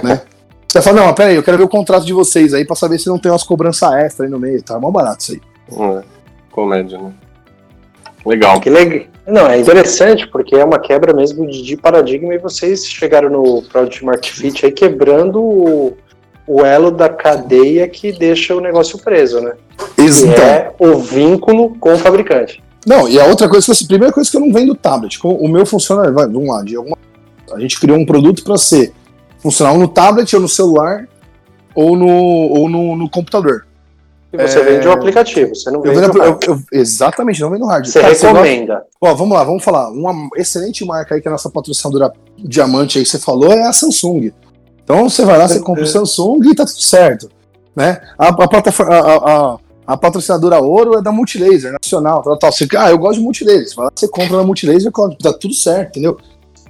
né? Você fala, não, mas peraí, eu quero ver o contrato de vocês aí pra saber se não tem umas cobranças extra aí no meio, tá? É mó barato isso aí. É, Comédia, né? Legal. Que legal. Não, é interessante porque é uma quebra mesmo de, de paradigma e vocês chegaram no Product Market Fit aí quebrando o, o elo da cadeia que deixa o negócio preso, né? Que Então, é o vínculo com o fabricante. Não, e a outra coisa que assim, primeira coisa que eu não vendo tablet. O meu funciona, vai, vamos lá, de alguma a gente criou um produto para ser funcional no tablet ou no celular ou no, ou no, no computador. E você É, vende o aplicativo, você não Eu vende vendo, o eu- hardware. eu- exatamente, não vendo hardware. Você Cara, gosta- recomenda. Ó, vamos lá, vamos falar. Uma excelente marca aí que é a nossa patrocinadora diamante aí que você falou é a Samsung. Então você vai lá, você compra o Samsung e tá tudo certo. Né? A, a, plataforma, a, a- patrocinadora ouro é da Multilaser, nacional, tal, tal. Você, ah, eu gosto de Multilaser. Você vai lá, você compra na Multilaser, tá tudo certo, entendeu?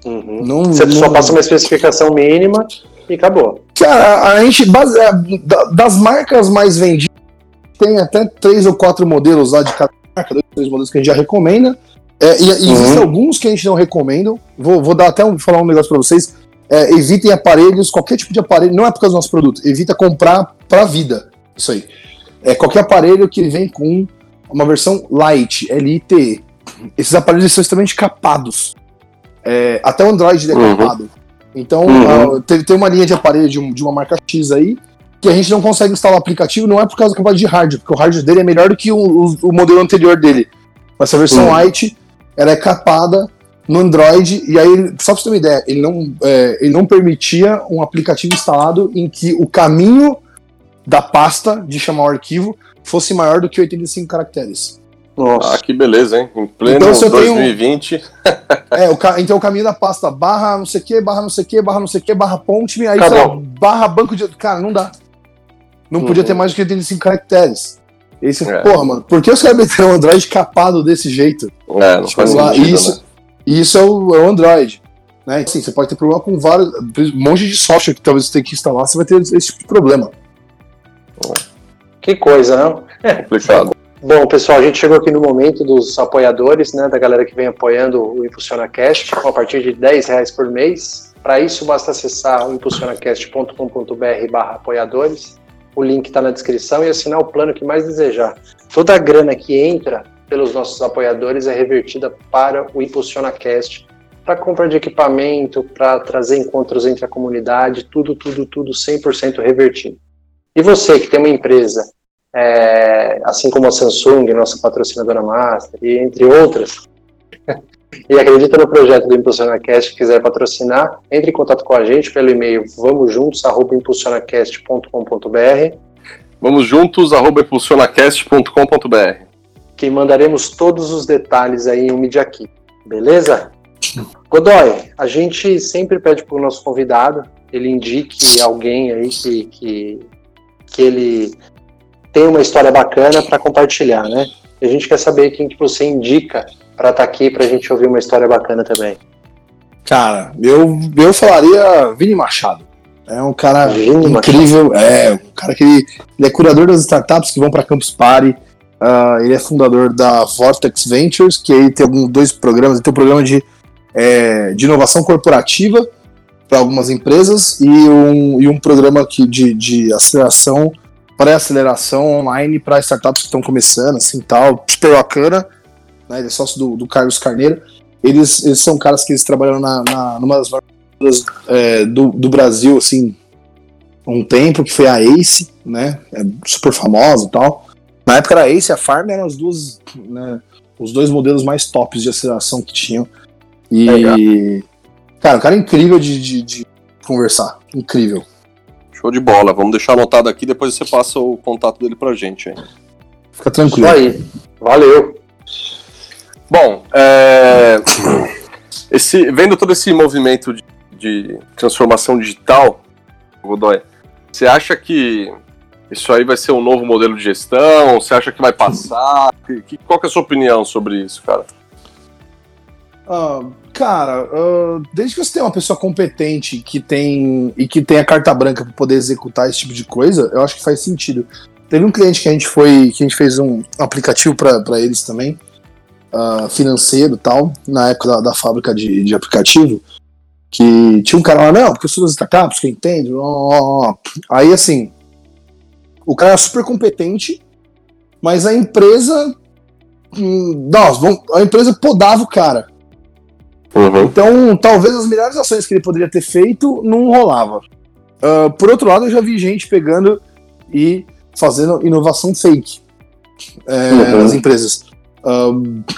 Uhum. Não, Você não- só passa uma especificação mínima e acabou. Cara, a, a gente, base- é, da- das marcas mais vendidas, tem até três ou quatro modelos lá de cada marca, dois, três modelos que a gente já recomenda. É, e, e existem Uhum. alguns que a gente não recomenda. Vou, vou dar até um, falar um negócio pra vocês. É, evitem aparelhos, qualquer tipo de aparelho, não é por causa do nosso produto, evita comprar pra vida. Isso aí. É qualquer aparelho que vem com uma versão light, LITE. Esses aparelhos são extremamente capados. É, até o Android é Uhum. capado. Então, Uhum. ah, tem, tem uma linha de aparelho de, um- de uma marca X aí que a gente não consegue instalar o aplicativo, não é por causa da capacidade de hardware, porque o hardware dele é melhor do que o, o- o modelo anterior dele. Essa versão Uhum. light, ela é capada no Android, e aí, só pra você ter uma ideia, ele não, é, ele não permitia um aplicativo instalado em que o caminho da pasta de chamar o arquivo fosse maior do que 85 caracteres. Nossa. Ah, que beleza, hein? Em pleno Então, se eu tenho- 2020. É, o ca- então o caminho da pasta barra não sei o que, barra não sei o que, barra não sei o que, barra ponte, aí barra banco de. Cara, não dá. Não podia Uhum. ter mais do que 85 caracteres. E aí você, É. porra, mano, por que os caras meteram o Android capado desse jeito? É, não faz Tipo, lá, sentido, isso, né? Isso é o, é o Android. Né? Assim, você pode ter problema com vários. Um monte de software que talvez você tenha que instalar, você vai ter esse tipo de problema. Que coisa, não? Complicado. Bom, pessoal, a gente chegou aqui no momento dos apoiadores, né, da galera que vem apoiando o Impulsiona Cast, a partir de 10 reais por mês. Para isso, basta acessar o impulsionacast.com.br barra apoiadores. O link está na descrição e assinar o plano que mais desejar. Toda a grana que entra pelos nossos apoiadores é revertida para o Impulsiona Cast, para compra de equipamento, para trazer encontros entre a comunidade, tudo, tudo, tudo 100% revertido. E você que tem uma empresa é, assim como a Samsung, nossa patrocinadora master, e entre outras, e acredita no projeto do ImpulsionaCast e quiser patrocinar, entre em contato com a gente pelo e-mail vamosjuntos@impulsionacast.com.br, Vamos juntos, arroba impulsionacast.com.br. que mandaremos todos os detalhes aí em um Media Kit, beleza? Godoy, a gente sempre pede para o nosso convidado, ele indique alguém aí que, que, que ele tem uma história bacana para compartilhar, né? E a gente quer saber quem que você indica para estar aqui para a gente ouvir uma história bacana também. Cara, eu, eu falaria Vini Machado. É um cara Vini incrível. É, um cara que ele, ele é curador das startups que vão para Campus Party. Uh, ele é fundador da Vortex Ventures, que aí tem alguns dois programas. Ele tem um programa de, é, de inovação corporativa para algumas empresas e um, e um programa aqui de, de aceleração, pré-aceleração online para startups que estão começando, assim, tal, super bacana. Né? Ele é sócio do, do Carlos Carneiro. Eles, eles são caras que eles trabalharam na, na, numa das é, do, do Brasil, assim, um tempo, que foi a Ace, né? É super famosa e tal. Na época era a Ace e a Farm eram as duas, né, os dois modelos mais tops de aceleração que tinham. E, Legal. cara, o cara é incrível de, de, de, conversar. Incrível. Show de bola. Vamos deixar anotado aqui, depois você passa o contato dele pra gente. Hein? Fica tranquilo. Isso aí. Valeu. Bom, é... esse, vendo todo esse movimento de, de transformação digital, Godoy, você acha que isso aí vai ser um novo modelo de gestão? Você acha que vai passar? Que, qual que é a sua opinião sobre isso, cara? Uh, cara, uh, desde que você tem uma pessoa competente que tem e que tem a carta branca para poder executar esse tipo de coisa, eu acho que faz sentido. Teve um cliente que a gente foi, que a gente fez um aplicativo para eles também, uh, financeiro tal, na época da, da fábrica de, de, aplicativo, que tinha um cara lá, não, porque eu sou das startups, que entende, aí assim, o cara era super competente, mas a empresa. Hum, nossa, a empresa podava o cara. Uhum. Então, talvez as melhores ações que ele poderia ter feito não rolava. Uh, por outro lado, eu já vi gente pegando e fazendo inovação fake é, uhum. nas empresas.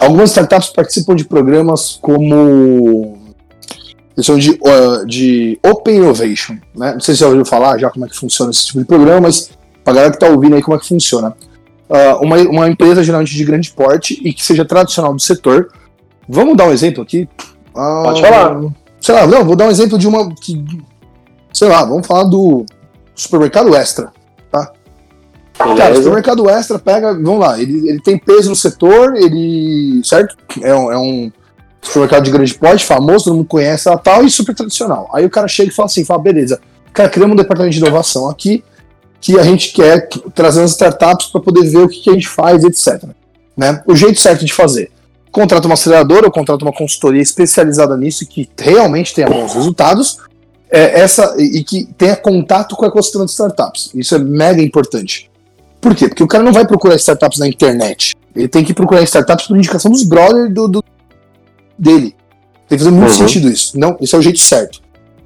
Algumas startups participam de programas como eles chamam de, uh, de Open Innovation. Né? Não sei se você já ouviu falar já como é que funciona esse tipo de programa, mas pra galera que tá ouvindo aí como é que funciona. Uh, uma, uma empresa geralmente de grande porte e que seja tradicional do setor. Vamos dar um exemplo aqui? Uh, Pode falar. Sei lá, não, vou dar um exemplo de uma. Que, sei lá, vamos falar do supermercado extra. Tá? Cara, o supermercado extra pega, vamos lá, ele, ele tem peso no setor, ele. Certo? É um, é um supermercado de grande porte, famoso, todo mundo conhece, tal, e super tradicional. Aí o cara chega e fala assim: fala, beleza, cara, criamos um departamento de inovação aqui que a gente quer trazer as startups para poder ver o que, que, a gente faz, etc. Né? O jeito certo de fazer. Contrata uma aceleradora ou contrata uma consultoria especializada nisso que realmente tenha bons resultados é, essa, e que tenha contato com o ecossistema de startups. Isso é mega importante. Por quê? Porque o cara não vai procurar startups na internet. Ele tem que procurar startups por indicação dos brothers do, do, dele. Tem que fazer muito uhum. sentido isso. Não, esse é o jeito certo.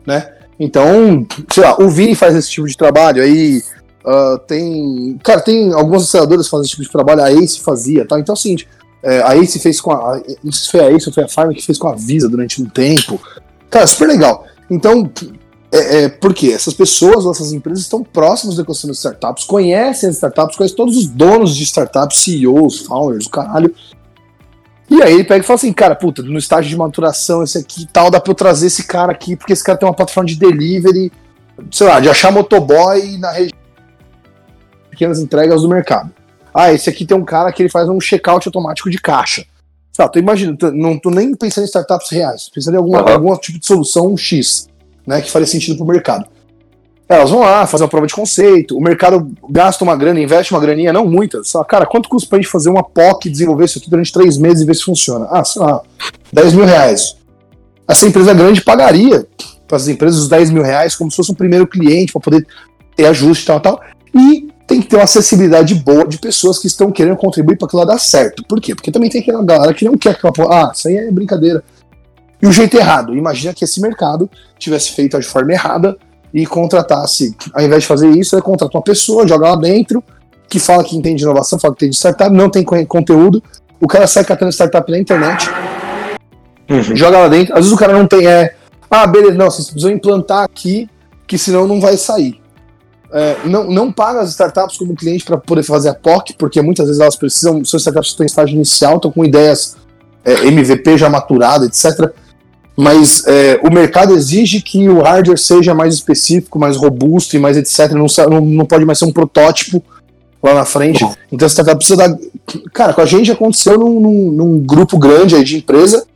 Né? Então, sei lá, o Vini faz esse tipo de trabalho, aí Uh, tem. Cara, tem algumas aceleradoras que fazem esse tipo de trabalho, a Ace fazia, tá? Então é o seguinte, é, a Ace fez com a. Não sei se foi a Ace ou foi a Farm que fez com a Visa durante um tempo. Cara, super legal. Então, é, é, por quê? Essas pessoas, essas empresas estão próximas do ecossistema de startups, conhecem as startups, conhecem todos os donos de startups, CEOs, founders, o caralho. E aí ele pega e fala assim, cara, puta, no estágio de maturação, esse aqui e tal, dá pra eu trazer esse cara aqui, porque esse cara tem uma plataforma de delivery, sei lá, de achar motoboy na região pequenas entregas do mercado. Ah, esse aqui tem um cara que ele faz um checkout automático de caixa. Tá, tô imaginando, tô, não tô nem pensando em startups reais, tô pensando em alguma, uhum. algum tipo de solução X, né, que faria sentido pro mercado. Elas vão lá, fazer uma prova de conceito, o mercado gasta uma grana, investe uma graninha, não muitas. Só, cara, quanto custa pra gente fazer uma POC, desenvolver isso aqui durante três meses e ver se funciona? Ah, sei lá, 10 mil reais. Essa empresa grande pagaria para as empresas os 10 mil reais como se fosse um primeiro cliente, para poder ter ajuste e tal, tal. E tem que ter uma acessibilidade boa de pessoas que estão querendo contribuir para aquilo dar certo. Por quê? Porque também tem aquela galera que não quer porra, ah, isso aí é brincadeira. E o jeito errado, imagina que esse mercado tivesse feito de forma errada e contratasse, ao invés de fazer isso, ele contrata uma pessoa, joga lá dentro, que fala que entende inovação, fala que tem de startup, não tem conteúdo, o cara sai catando startup na internet, uhum. joga lá dentro, às vezes o cara não tem, é, ah, beleza, não, vocês precisam implantar aqui, que senão não vai sair é, não, não paga as startups como cliente para poder fazer a POC, porque muitas vezes elas precisam, são startups estão em estágio inicial, estão com ideias é, MVP já maturada, etc. Mas é, o mercado exige que o hardware seja mais específico, mais robusto e mais etc. Não, não, pode mais ser um protótipo lá na frente. Então startup precisa dar. Cara, com a gente aconteceu num, num, num grupo grande aí de empresa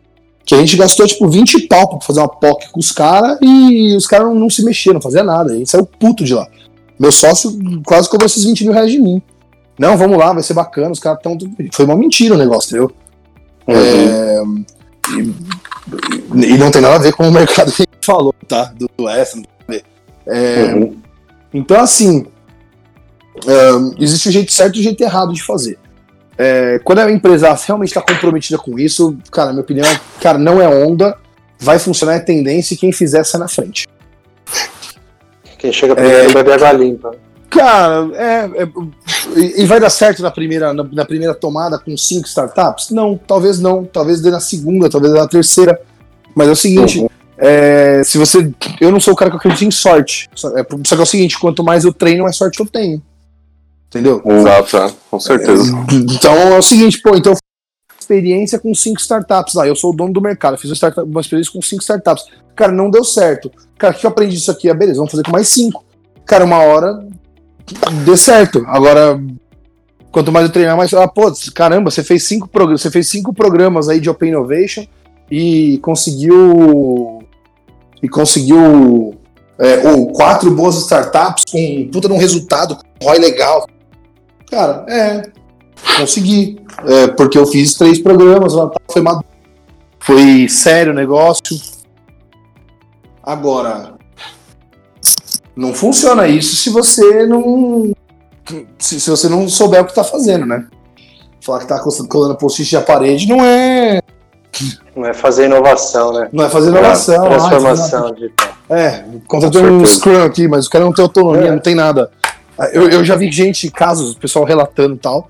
que a gente gastou tipo 20 pau pra fazer uma POC com os caras e os caras não, não, se mexeram, não faziam nada. A gente saiu puto de lá. Meu sócio quase cobrou esses 20 mil reais de mim. Não, vamos lá, vai ser bacana, os caras estão. Foi uma mentira o negócio, entendeu? É, e, e não tem nada a ver com o mercado que a gente falou, tá? Do, do essa, não tem nada a ver. É, Uhum. Então, assim, ahn, existe o jeito certo e o jeito errado de fazer. É, quando a empresa realmente está comprometida com isso, cara, minha opinião é, cara, não é onda, vai funcionar, é tendência e quem fizer sai na frente. Quem chega primeiro bebe água limpa. Cara, é, é- e, e vai dar certo na primeira, na, na primeira tomada com cinco startups? Não, talvez não. Talvez dê na segunda, talvez dê na terceira. Mas é o seguinte, é, se você. Eu não sou o cara que acredita em sorte. Só, é, só que é o seguinte, quanto mais eu treino, mais sorte eu tenho. Entendeu? Exato, é, com certeza. Então é o seguinte, pô, então eu fiz uma experiência com cinco startups lá. Eu sou o dono do mercado, fiz uma, startup- uma experiência com cinco startups. Cara, não deu certo. Cara, o que eu aprendi disso aqui? Ah, beleza, vamos fazer com mais cinco. Cara, uma hora dê certo. Agora, quanto mais eu treinar, mais. Ah, pô, caramba, você fez cinco programas, você fez cinco programas aí de Open Innovation e conseguiu. E conseguiu. É, ou quatro boas startups com puta um resultado, com ROI legal. Cara, é. Consegui. É, porque eu fiz três programas tá, foi maduro. Foi sério o negócio. Agora, não funciona isso se você não. Se, se você não souber o que tá fazendo, né? Falar que tá col- colando post-it na parede não é. Não é fazer inovação, né? Não é fazer inovação. ah, Transformação digital. é, contratei Com um. Scrum aqui, mas o cara não tem autonomia, É. não tem nada. Eu, eu já vi gente, casos, o pessoal relatando e tal,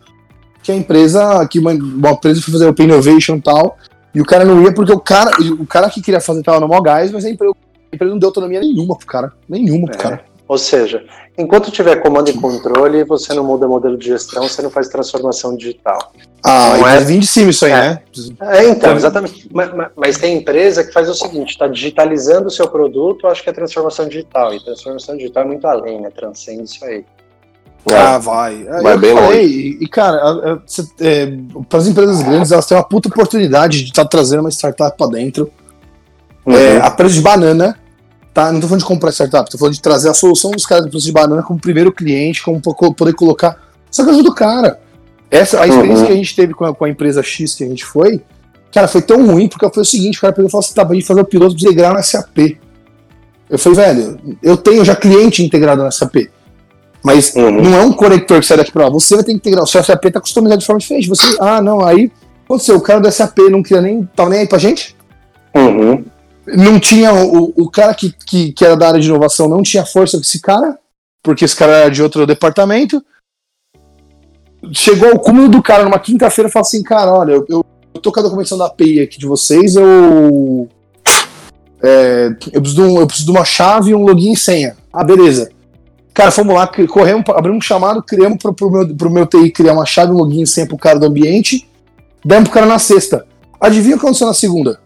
que a empresa, que uma, uma empresa foi fazer Open Innovation e tal, e o cara não ia porque o cara, o cara que queria fazer tava no maior gás, mas a empresa, a empresa não deu autonomia nenhuma pro cara. Nenhuma pro É. cara. Ou seja, enquanto tiver comando e controle, você não muda modelo de gestão, você não faz transformação digital. Ah, Não é- vir de cima isso aí, É. né? É, então, exatamente. Mas, mas- tem empresa que faz o seguinte: está digitalizando o seu produto, acho que é transformação digital. E transformação digital é muito além, né? Transcende isso aí. Ah, vai. É, Vai eu bem falei, E, e, cara, para as empresas grandes, elas têm uma puta oportunidade de estar trazendo uma startup para dentro. É, a preço de banana, tá? Não tô falando de comprar startup, tô falando de trazer a solução dos caras do preço de banana como primeiro cliente, como po- poder colocar. Só que ajuda o cara. Essa, a experiência Uhum. que a gente teve com a, com a empresa X que a gente foi, cara, foi tão ruim, porque foi o seguinte: o cara pegou e falou assim: tá, pra gente fazer o piloto, integrar no SAP. Eu falei, velho, eu tenho já cliente integrado no SAP. Mas Uhum. não é um conector que sai daqui pra lá. Você vai ter que integrar. O seu SAP tá customizado de forma diferente. Você, ah, não, aí aconteceu. O cara do SAP não queria nem. tava nem aí pra gente Uhum. Não tinha o, o cara que, que, que era da área de inovação não tinha força desse cara, porque esse cara era de outro departamento. Chegou ao cúmulo do cara numa quinta-feira e falou assim: Cara, olha, eu, eu tô com a documentação da API aqui de vocês, eu. é, eu, preciso um- eu preciso de uma chave, um login e senha. Ah, beleza. Cara, fomos lá, corremos, abrimos um chamado, criamos pro, pro, meu, pro meu TI criar uma chave, um login e senha pro cara do ambiente, demos pro cara na sexta. Adivinha o que aconteceu na segunda?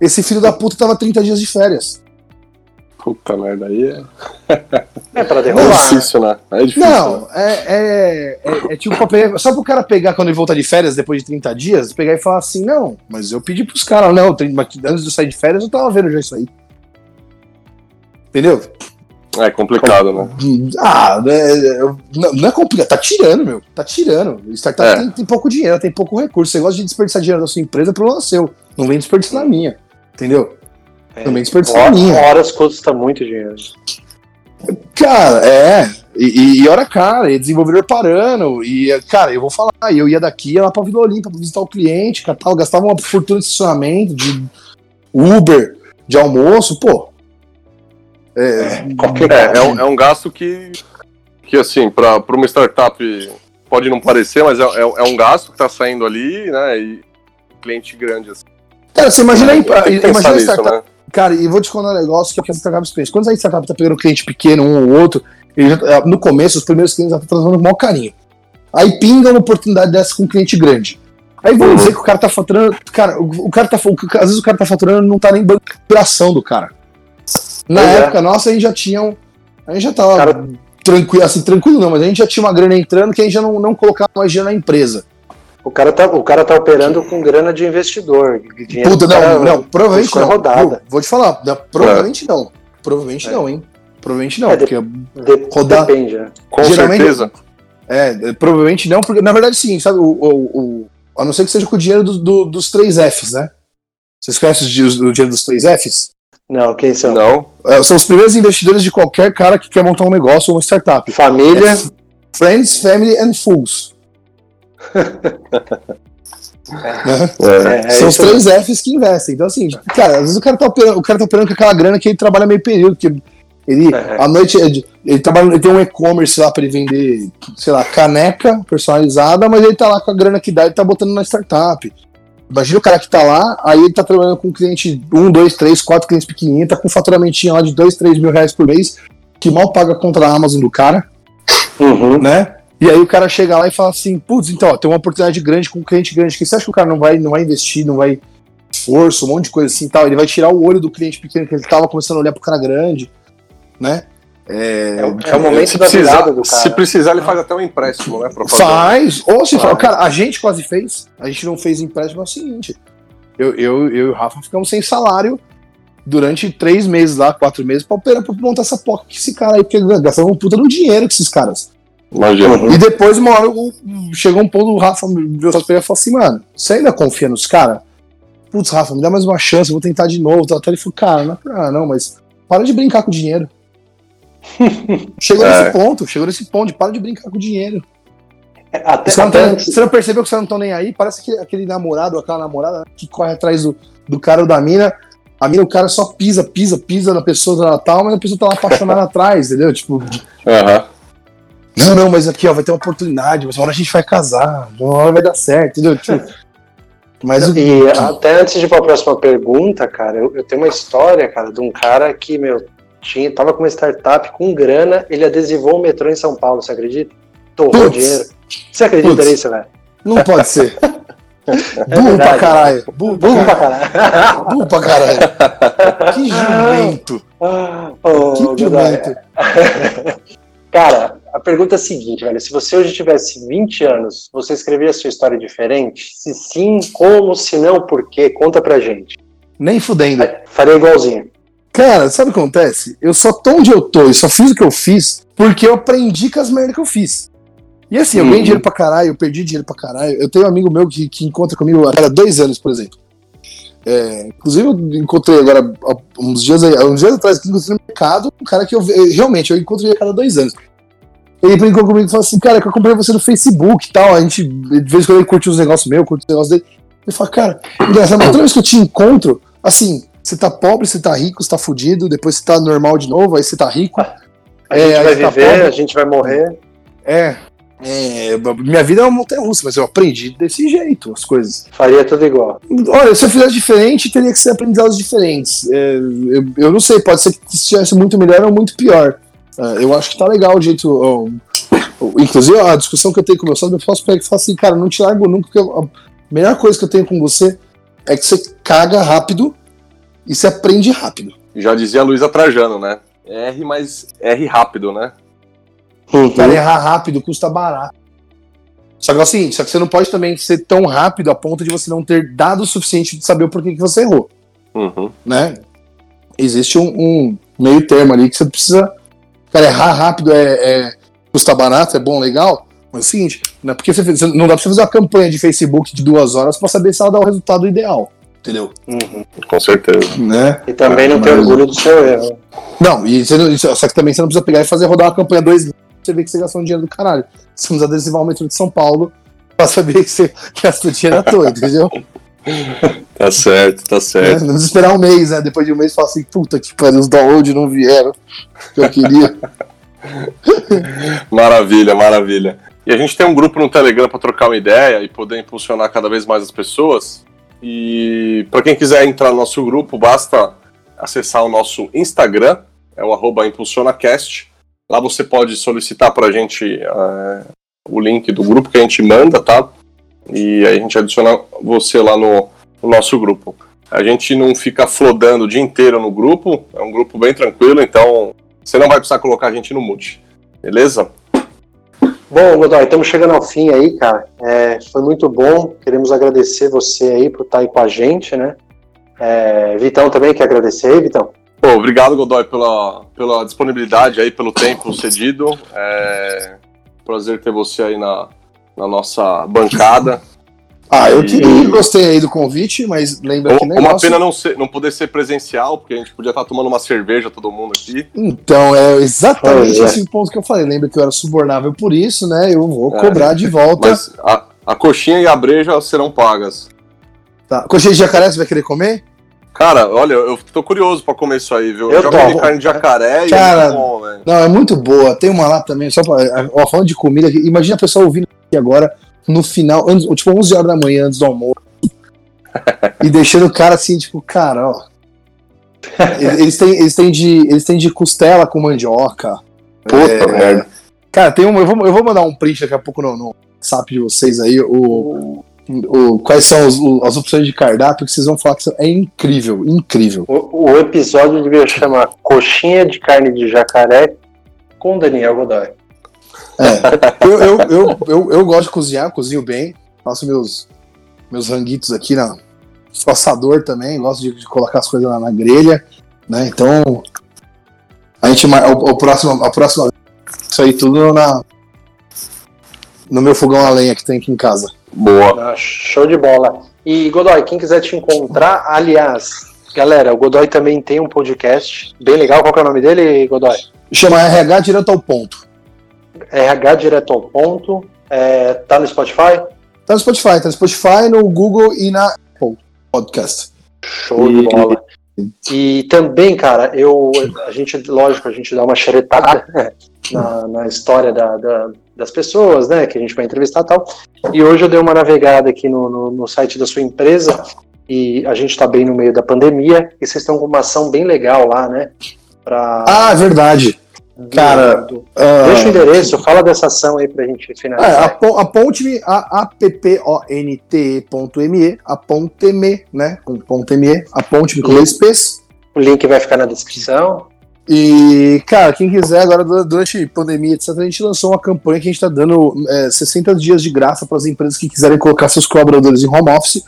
Esse filho da puta tava 30 dias de férias. Puta merda, aí é, É para é derrubar. né? difícil, né? É difícil. né? Não, é, é, é, é tipo pra pegar, só pro cara pegar quando ele voltar de férias depois de 30 dias, pegar e falar assim: não, mas eu pedi pros caras, não, antes de eu sair de férias eu tava vendo já isso aí. Entendeu? É complicado, né? Ah, é, eu- não, não é complicado, tá tirando, meu. Tá tirando. Startup É. tem, tem pouco dinheiro, tem pouco recurso. Você gosta de desperdiçar dinheiro da sua empresa, problema seu. Não vem desperdiçar na minha. Entendeu? É. Também desperdiçar na Hora- minha. Horas custa muito dinheiro. Cara, é. E, e hora cara, e desenvolvedor parando. E, cara, eu vou falar, eu ia daqui, ia lá pra Vila Olímpia pra visitar o cliente, catar, gastava uma fortuna de estacionamento, de Uber, de almoço, pô. É, Qualquer É, é coisa. um, é um gasto que, que assim, para uma startup pode não parecer, mas é, é, é um gasto que tá saindo ali, né? E cliente grande, assim. Cara, você imagina, aí, imagina nisso, startup. né? Cara, e vou te contar um negócio que é o que as startups pensam. Quando a startup tá pegando um cliente pequeno, um ou outro, já- no começo, os primeiros clientes já estão trazendo com o maior carinho. Aí pinga uma oportunidade dessa com um cliente grande. Aí vamos Uhum. dizer que o cara tá faturando. Cara, o, cara tá. às vezes o cara tá faturando e não tá nem operação do cara. Na Pois é. época nossa, a gente já tinha um. A gente já tava Cara- tranquilo, assim, tranquilo não, mas a gente já tinha uma grana entrando que a gente já não, não colocava mais dinheiro na empresa. O cara, tá, o cara tá operando com grana de investidor. Dinheiro Puta, do cara- não, não, provavelmente não. rodada. Vou te falar, não, provavelmente não. Provavelmente É. não, hein? Provavelmente não, É, porque De- Rodar- Depende, né? Com Geralmente- certeza. É, provavelmente não, porque na verdade sim, sabe? O, o, o, a não ser que seja com o dinheiro do, do, dos três Fs, né? Vocês conhecem o dinheiro dos três Fs? Não, quem são? Não. É, são os primeiros investidores de qualquer cara que quer montar um negócio ou uma startup. Família. É, friends, family and fools. Né? É, é São os três Fs que investem. Então, assim, cara, às vezes o cara tá operando, o cara tá operando com aquela grana que ele trabalha meio período, que ele, É. à noite, ele, ele trabalha, ele tem um e-commerce lá pra ele vender, sei lá, caneca personalizada, mas ele tá lá com a grana que dá, ele tá botando na startup. Imagina o cara que tá lá, aí ele tá trabalhando com um cliente, um, dois, três, quatro clientes pequenininhos, tá com um faturamentinho lá de dois, três mil reais por mês, que mal paga a conta da Amazon do cara Uhum. né? E aí o cara chega lá e fala assim, putz, então, ó, tem uma oportunidade grande com um cliente grande, que você acha que o cara não vai, não vai investir, não vai esforço, um monte de coisa assim e tal, ele vai tirar o olho do cliente pequeno que ele tava começando a olhar pro cara grande, né? É, É, o- é o momento Se da virada precisar, do cara. se precisar, ele faz até um empréstimo, né? Faz, ou se Faz. fala, cara, a gente quase fez, a gente não fez empréstimo, é o seguinte, eu, eu, eu e o Rafa ficamos sem salário durante três meses lá, quatro meses, pra operar, pra montar essa poca que esse cara aí, porque gastamos um puta no dinheiro com esses caras. Imagina. Uhum. E depois, uma hora, o- chegou um ponto, o Rafa viu essas pegas e falou assim, mano, você ainda confia nos caras? Putz, Rafa, me dá mais uma chance, eu vou tentar de novo. Até ele falou, cara, não, ah, não, mas para de brincar com o dinheiro. chegou É. nesse ponto, chegou nesse ponto, de para de brincar com o dinheiro. É, Até, Você não, até antes- você não percebeu que você não estão nem aí? Parece aquele, aquele namorado, ou aquela namorada que corre atrás do, do cara ou da mina. A mina, o cara só pisa, pisa, pisa na pessoa da tal, mas a pessoa tá lá apaixonada atrás, entendeu? Tipo, Aham. Não, não, mas aqui, ó, vai ter uma oportunidade, mas uma hora a gente vai casar, uma hora vai dar certo, entendeu? Tipo, mas o. E até antes de ir para a próxima pergunta, cara, eu, eu tenho uma história, cara, de um cara que, meu, tinha, tava com uma startup com grana, ele adesivou o metrô em São Paulo, você acredita? Torrou dinheiro. Você acredita Putz. nisso, velho? Não pode ser. Burro pra verdade. caralho. Burro pra pra caralho. Burro pra caralho. Que jumento. Ô, Que jumento. Cara, a pergunta é a seguinte, velho. Se você hoje tivesse 20 anos, você escreveria a sua história diferente? Se sim, como? Se não, por quê? Conta pra gente. Nem fudendo. Faria igualzinho. Cara, sabe o que acontece? Eu só tô onde eu tô e só fiz o que eu fiz porque eu aprendi com as merdas que eu fiz. E assim, eu ganhei Uhum. dinheiro pra caralho, eu perdi dinheiro pra caralho. Eu tenho um amigo meu que, que encontra comigo a cada dois anos, por exemplo. É, inclusive, eu encontrei agora, uns dias, uns dias atrás, que encontrei no mercado, um cara que eu ve- realmente eu encontro ele a cada dois anos. Ele brincou comigo e falou assim: Cara, que eu comprei você no Facebook e tal. A gente, de vez em quando, ele curte os negócios meus, curte os negócios dele. Ele fala: Cara, engraçado, mas toda vez que eu te encontro, assim, você tá pobre, você tá rico, você tá fudido, depois você tá normal de novo, aí você tá rico. A É, gente aí vai tá viver, a gente vai morrer. É. é, minha vida é uma montanha russa, mas eu aprendi desse jeito as coisas. Faria tudo igual. Olha, se eu fizesse diferente, teria que ser aprendizados diferentes. É, eu, eu não sei, pode ser que estivesse muito melhor ou muito pior. É, eu acho que tá legal o jeito. o- inclusive, a discussão que eu tenho com o meu sócio, eu posso pegar e falar assim, cara, não te largo nunca, porque a melhor coisa que eu tenho com você é que você caga rápido e você aprende rápido. Já dizia Luísa Trajano, né? R, mas R rápido, né? Cara, errar rápido custa barato. Só que é o seguinte, só que você não pode também ser tão rápido a ponto de você não ter dado o suficiente de saber o porquê que você errou. Uhum. né? Existe um, um meio termo ali que você precisa. Cara, errar rápido é, é custa barato, é bom, legal. Mas é o seguinte, não, é porque você, não dá pra você fazer uma campanha de Facebook de duas horas pra saber se ela dá o resultado ideal. Entendeu? Uhum. Com certeza. Né? E também não ter Mas- orgulho do seu erro. Não, e você não- isso- só que também você não precisa pegar e fazer rodar uma campanha dois meses pra você ver que você gastou um dinheiro do caralho. Você precisa adesivar o metrô de São Paulo pra saber que você gastou dinheiro à toa, entendeu? Tá certo, tá certo. Não precisa esperar um mês, né? Depois de um mês fala assim, puta que pariu, os downloads não vieram que eu queria. Maravilha, maravilha. E a gente tem um grupo no Telegram para trocar uma ideia e poder impulsionar cada vez mais as pessoas. E para quem quiser entrar no nosso grupo, basta acessar o nosso Instagram, é o arroba ImpulsionaCast. Lá você pode solicitar para a gente eh, o link do grupo que a gente manda, tá? E aí a gente adiciona você lá no, no nosso grupo. A gente não fica flodando o dia inteiro no grupo, é um grupo bem tranquilo, então você não vai precisar colocar a gente no mute. Beleza? Bom, Godoy, estamos chegando ao fim aí, cara. É, foi muito bom. Queremos agradecer você aí por estar aí com a gente, né? É, Vitão também quer agradecer aí, Vitão. Pô, obrigado, Godoy, pela, pela disponibilidade aí, pelo tempo cedido. É, Prazer ter você aí na, na nossa bancada. Ah, eu E- que gostei aí do convite, mas lembra que Uma negócio... pena não, ser, não poder ser presencial, porque a gente podia estar tomando uma cerveja, todo mundo aqui. Então, é exatamente é. esse o ponto que eu falei. Lembra que eu era subornável por isso, né? Eu vou É. cobrar de volta. Mas a, a coxinha e a breja serão pagas. Tá. Coxinha de jacaré, você vai querer comer? Cara, olha, eu tô curioso pra comer isso aí, viu? Eu já comi carne de jacaré e Cara, é muito bom, velho. Não, é muito boa. Tem uma lá também, só pra. Ó, falando de comida, imagina a pessoa ouvindo aqui agora, no final, antes, tipo 11 horas da manhã antes do almoço. e deixando o cara assim, tipo, cara, ó. Eles têm, eles têm, de, eles têm de costela com mandioca. Puta É, merda. Cara, tem um, eu, vou, eu vou mandar um print daqui a pouco no, no WhatsApp de vocês aí, o, o, quais são os- o- as opções de cardápio que vocês vão falar que são- é incrível, incrível. O, o episódio devia chamar Coxinha de Carne de Jacaré com Daniel Godoy. É, eu, eu, eu, eu, eu gosto de cozinhar, cozinho bem, faço meus, meus ranguitos aqui na sou assador também, gosto de, de colocar as coisas lá na grelha, né? Então, a gente o, o próximo, a próxima isso aí tudo na no meu fogão a lenha que tem aqui em casa. Boa. Ah, show de bola. E Godoy, quem quiser te encontrar, aliás, galera, o Godoy também tem um podcast bem legal. Qual que é o nome dele, Godoy? Chama RH direto ao ponto. RH Direto ao Ponto. É, tá no Spotify? Tá no Spotify, tá no Spotify, no Google e na Apple Podcast. Show E- de bola. E também, cara, eu, a gente, lógico, a gente dá uma xeretada né, na, na história da- da- das pessoas, né, que a gente vai entrevistar e tal. E hoje eu dei uma navegada aqui no, no, no site da sua empresa e a gente está bem no meio da pandemia e vocês estão com uma ação bem legal lá, né? Pra, Ah, verdade. Cara, do- Ah, deixa o endereço, fala dessa ação aí pra gente É, finalizar. apo- aponte-me a apponte.me, aponte-me, né? Com ponto .me, aponte-me com dois P's. O link vai ficar na descrição. E, cara, quem quiser, agora du- durante a pandemia, etc., a gente lançou uma campanha que a gente está dando é, 60 dias de graça para as empresas que quiserem colocar seus colaboradores em home office,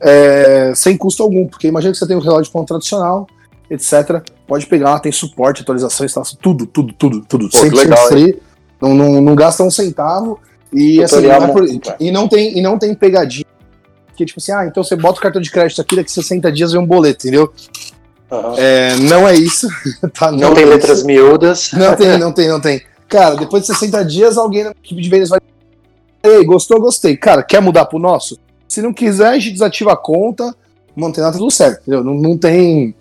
é, sem custo algum, porque imagina que você tem um relógio ponto tradicional, etc. Pode pegar lá, tem suporte, atualizações, tudo, tudo, tudo, tudo. Pô, que 100% legal, free, não, não, não gasta um centavo. E, assim, não é por- e, não tem, e não tem pegadinha. Que tipo assim, ah, então você bota o cartão de crédito aqui, daqui 60 dias vem um boleto, entendeu? Aham. É, não é isso. tá? Não, tem é letras isso. miúdas. Não tem, não tem, não tem. Cara, depois de 60 dias, alguém na equipe de vendas vai. Ei, gostou, gostei. Cara, quer mudar pro nosso? Se não quiser, a gente desativa a conta, mantém nada tudo certo, entendeu? Não, não tem.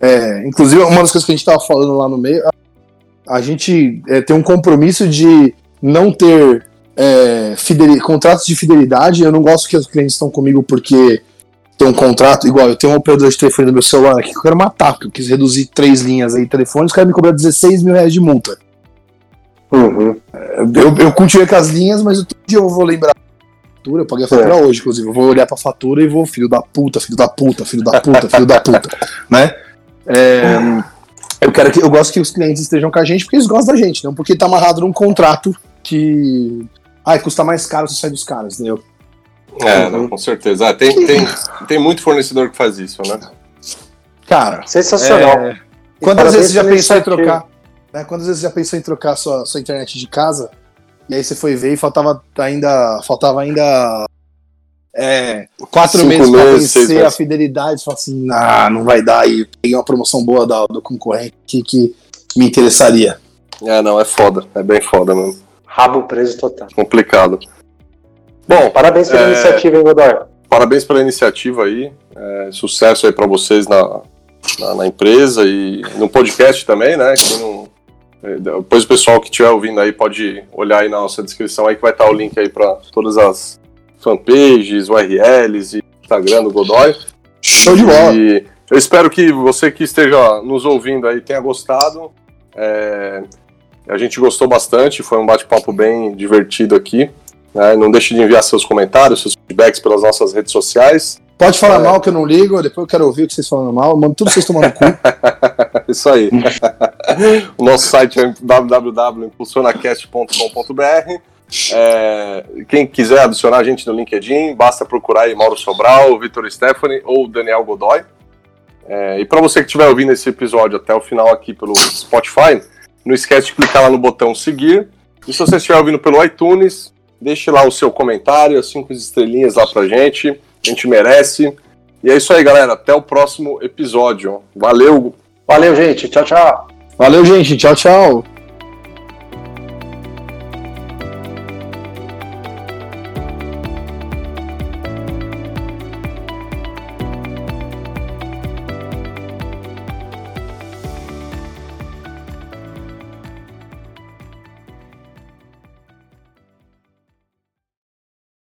É, inclusive, uma das coisas que a gente tava falando lá no meio, a, a gente é, tem um compromisso de não ter é, contratos de fidelidade. Eu não gosto que os clientes estão comigo porque tem um contrato, igual eu tenho um operador de telefone no meu celular aqui que eu quero matar, porque eu quis reduzir três linhas aí de telefone, os caras me cobrar 16 mil reais de multa. Uhum. Eu, eu continuei com as linhas, mas todo dia eu vou lembrar fatura, eu paguei a fatura hoje, inclusive. Eu vou olhar pra fatura e vou, filho da puta, filho da puta, filho da puta, filho da puta, né? É, eu quero que eu gosto que os clientes estejam com a gente porque eles gostam da gente, não porque tá amarrado num contrato que. Ai, custa mais caro se sair dos caras, entendeu? É, não, com certeza. Ah, tem, tem, tem muito fornecedor que faz isso, né? Cara, Sensacional. é, quantas parabéns vezes você já pensou em trocar? né, quantas vezes você já pensou em trocar sua, sua internet de casa? E aí você foi ver e faltava ainda. Faltava ainda. É, quatro Cinco meses seis vencer a meses. fidelidade. Fala assim, ah, não vai dar. E peguei uma promoção boa da, do concorrente que, que me interessaria. É, não, é foda. É bem foda mesmo. Rabo preso total. Complicado. Bom, Parabéns pela É. iniciativa, hein, Godoy? parabéns pela iniciativa aí. É, sucesso aí pra vocês na, na, na empresa e no podcast também, né? Não- é, depois o pessoal que estiver ouvindo aí pode olhar aí na nossa descrição aí que vai estar o link aí pra todas as fanpages, URLs e Instagram do Godoy. Show de bola. E eu espero que você que esteja nos ouvindo aí tenha gostado. É, a gente gostou bastante, foi um bate-papo bem divertido aqui. né? Não deixe de enviar seus comentários, seus feedbacks pelas nossas redes sociais. Pode falar É. mal que eu não ligo, depois eu quero ouvir o que vocês falam mal. Mando tudo vocês tomando cu. Isso aí. o nosso site é www.impulsionacast.com.br. É, quem quiser adicionar a gente no LinkedIn, basta procurar aí Mauro Sobral, Vitor Stephanie ou Daniel Godoy. É, e para você que estiver ouvindo esse episódio até o final aqui pelo Spotify, não esquece de clicar lá no botão seguir E se você estiver ouvindo pelo iTunes, deixe lá o seu comentário, as cinco estrelinhas lá pra gente. A gente merece. E é isso aí, galera. Até o próximo episódio. Valeu! Valeu, gente. Tchau, tchau. Valeu, gente. Tchau, tchau.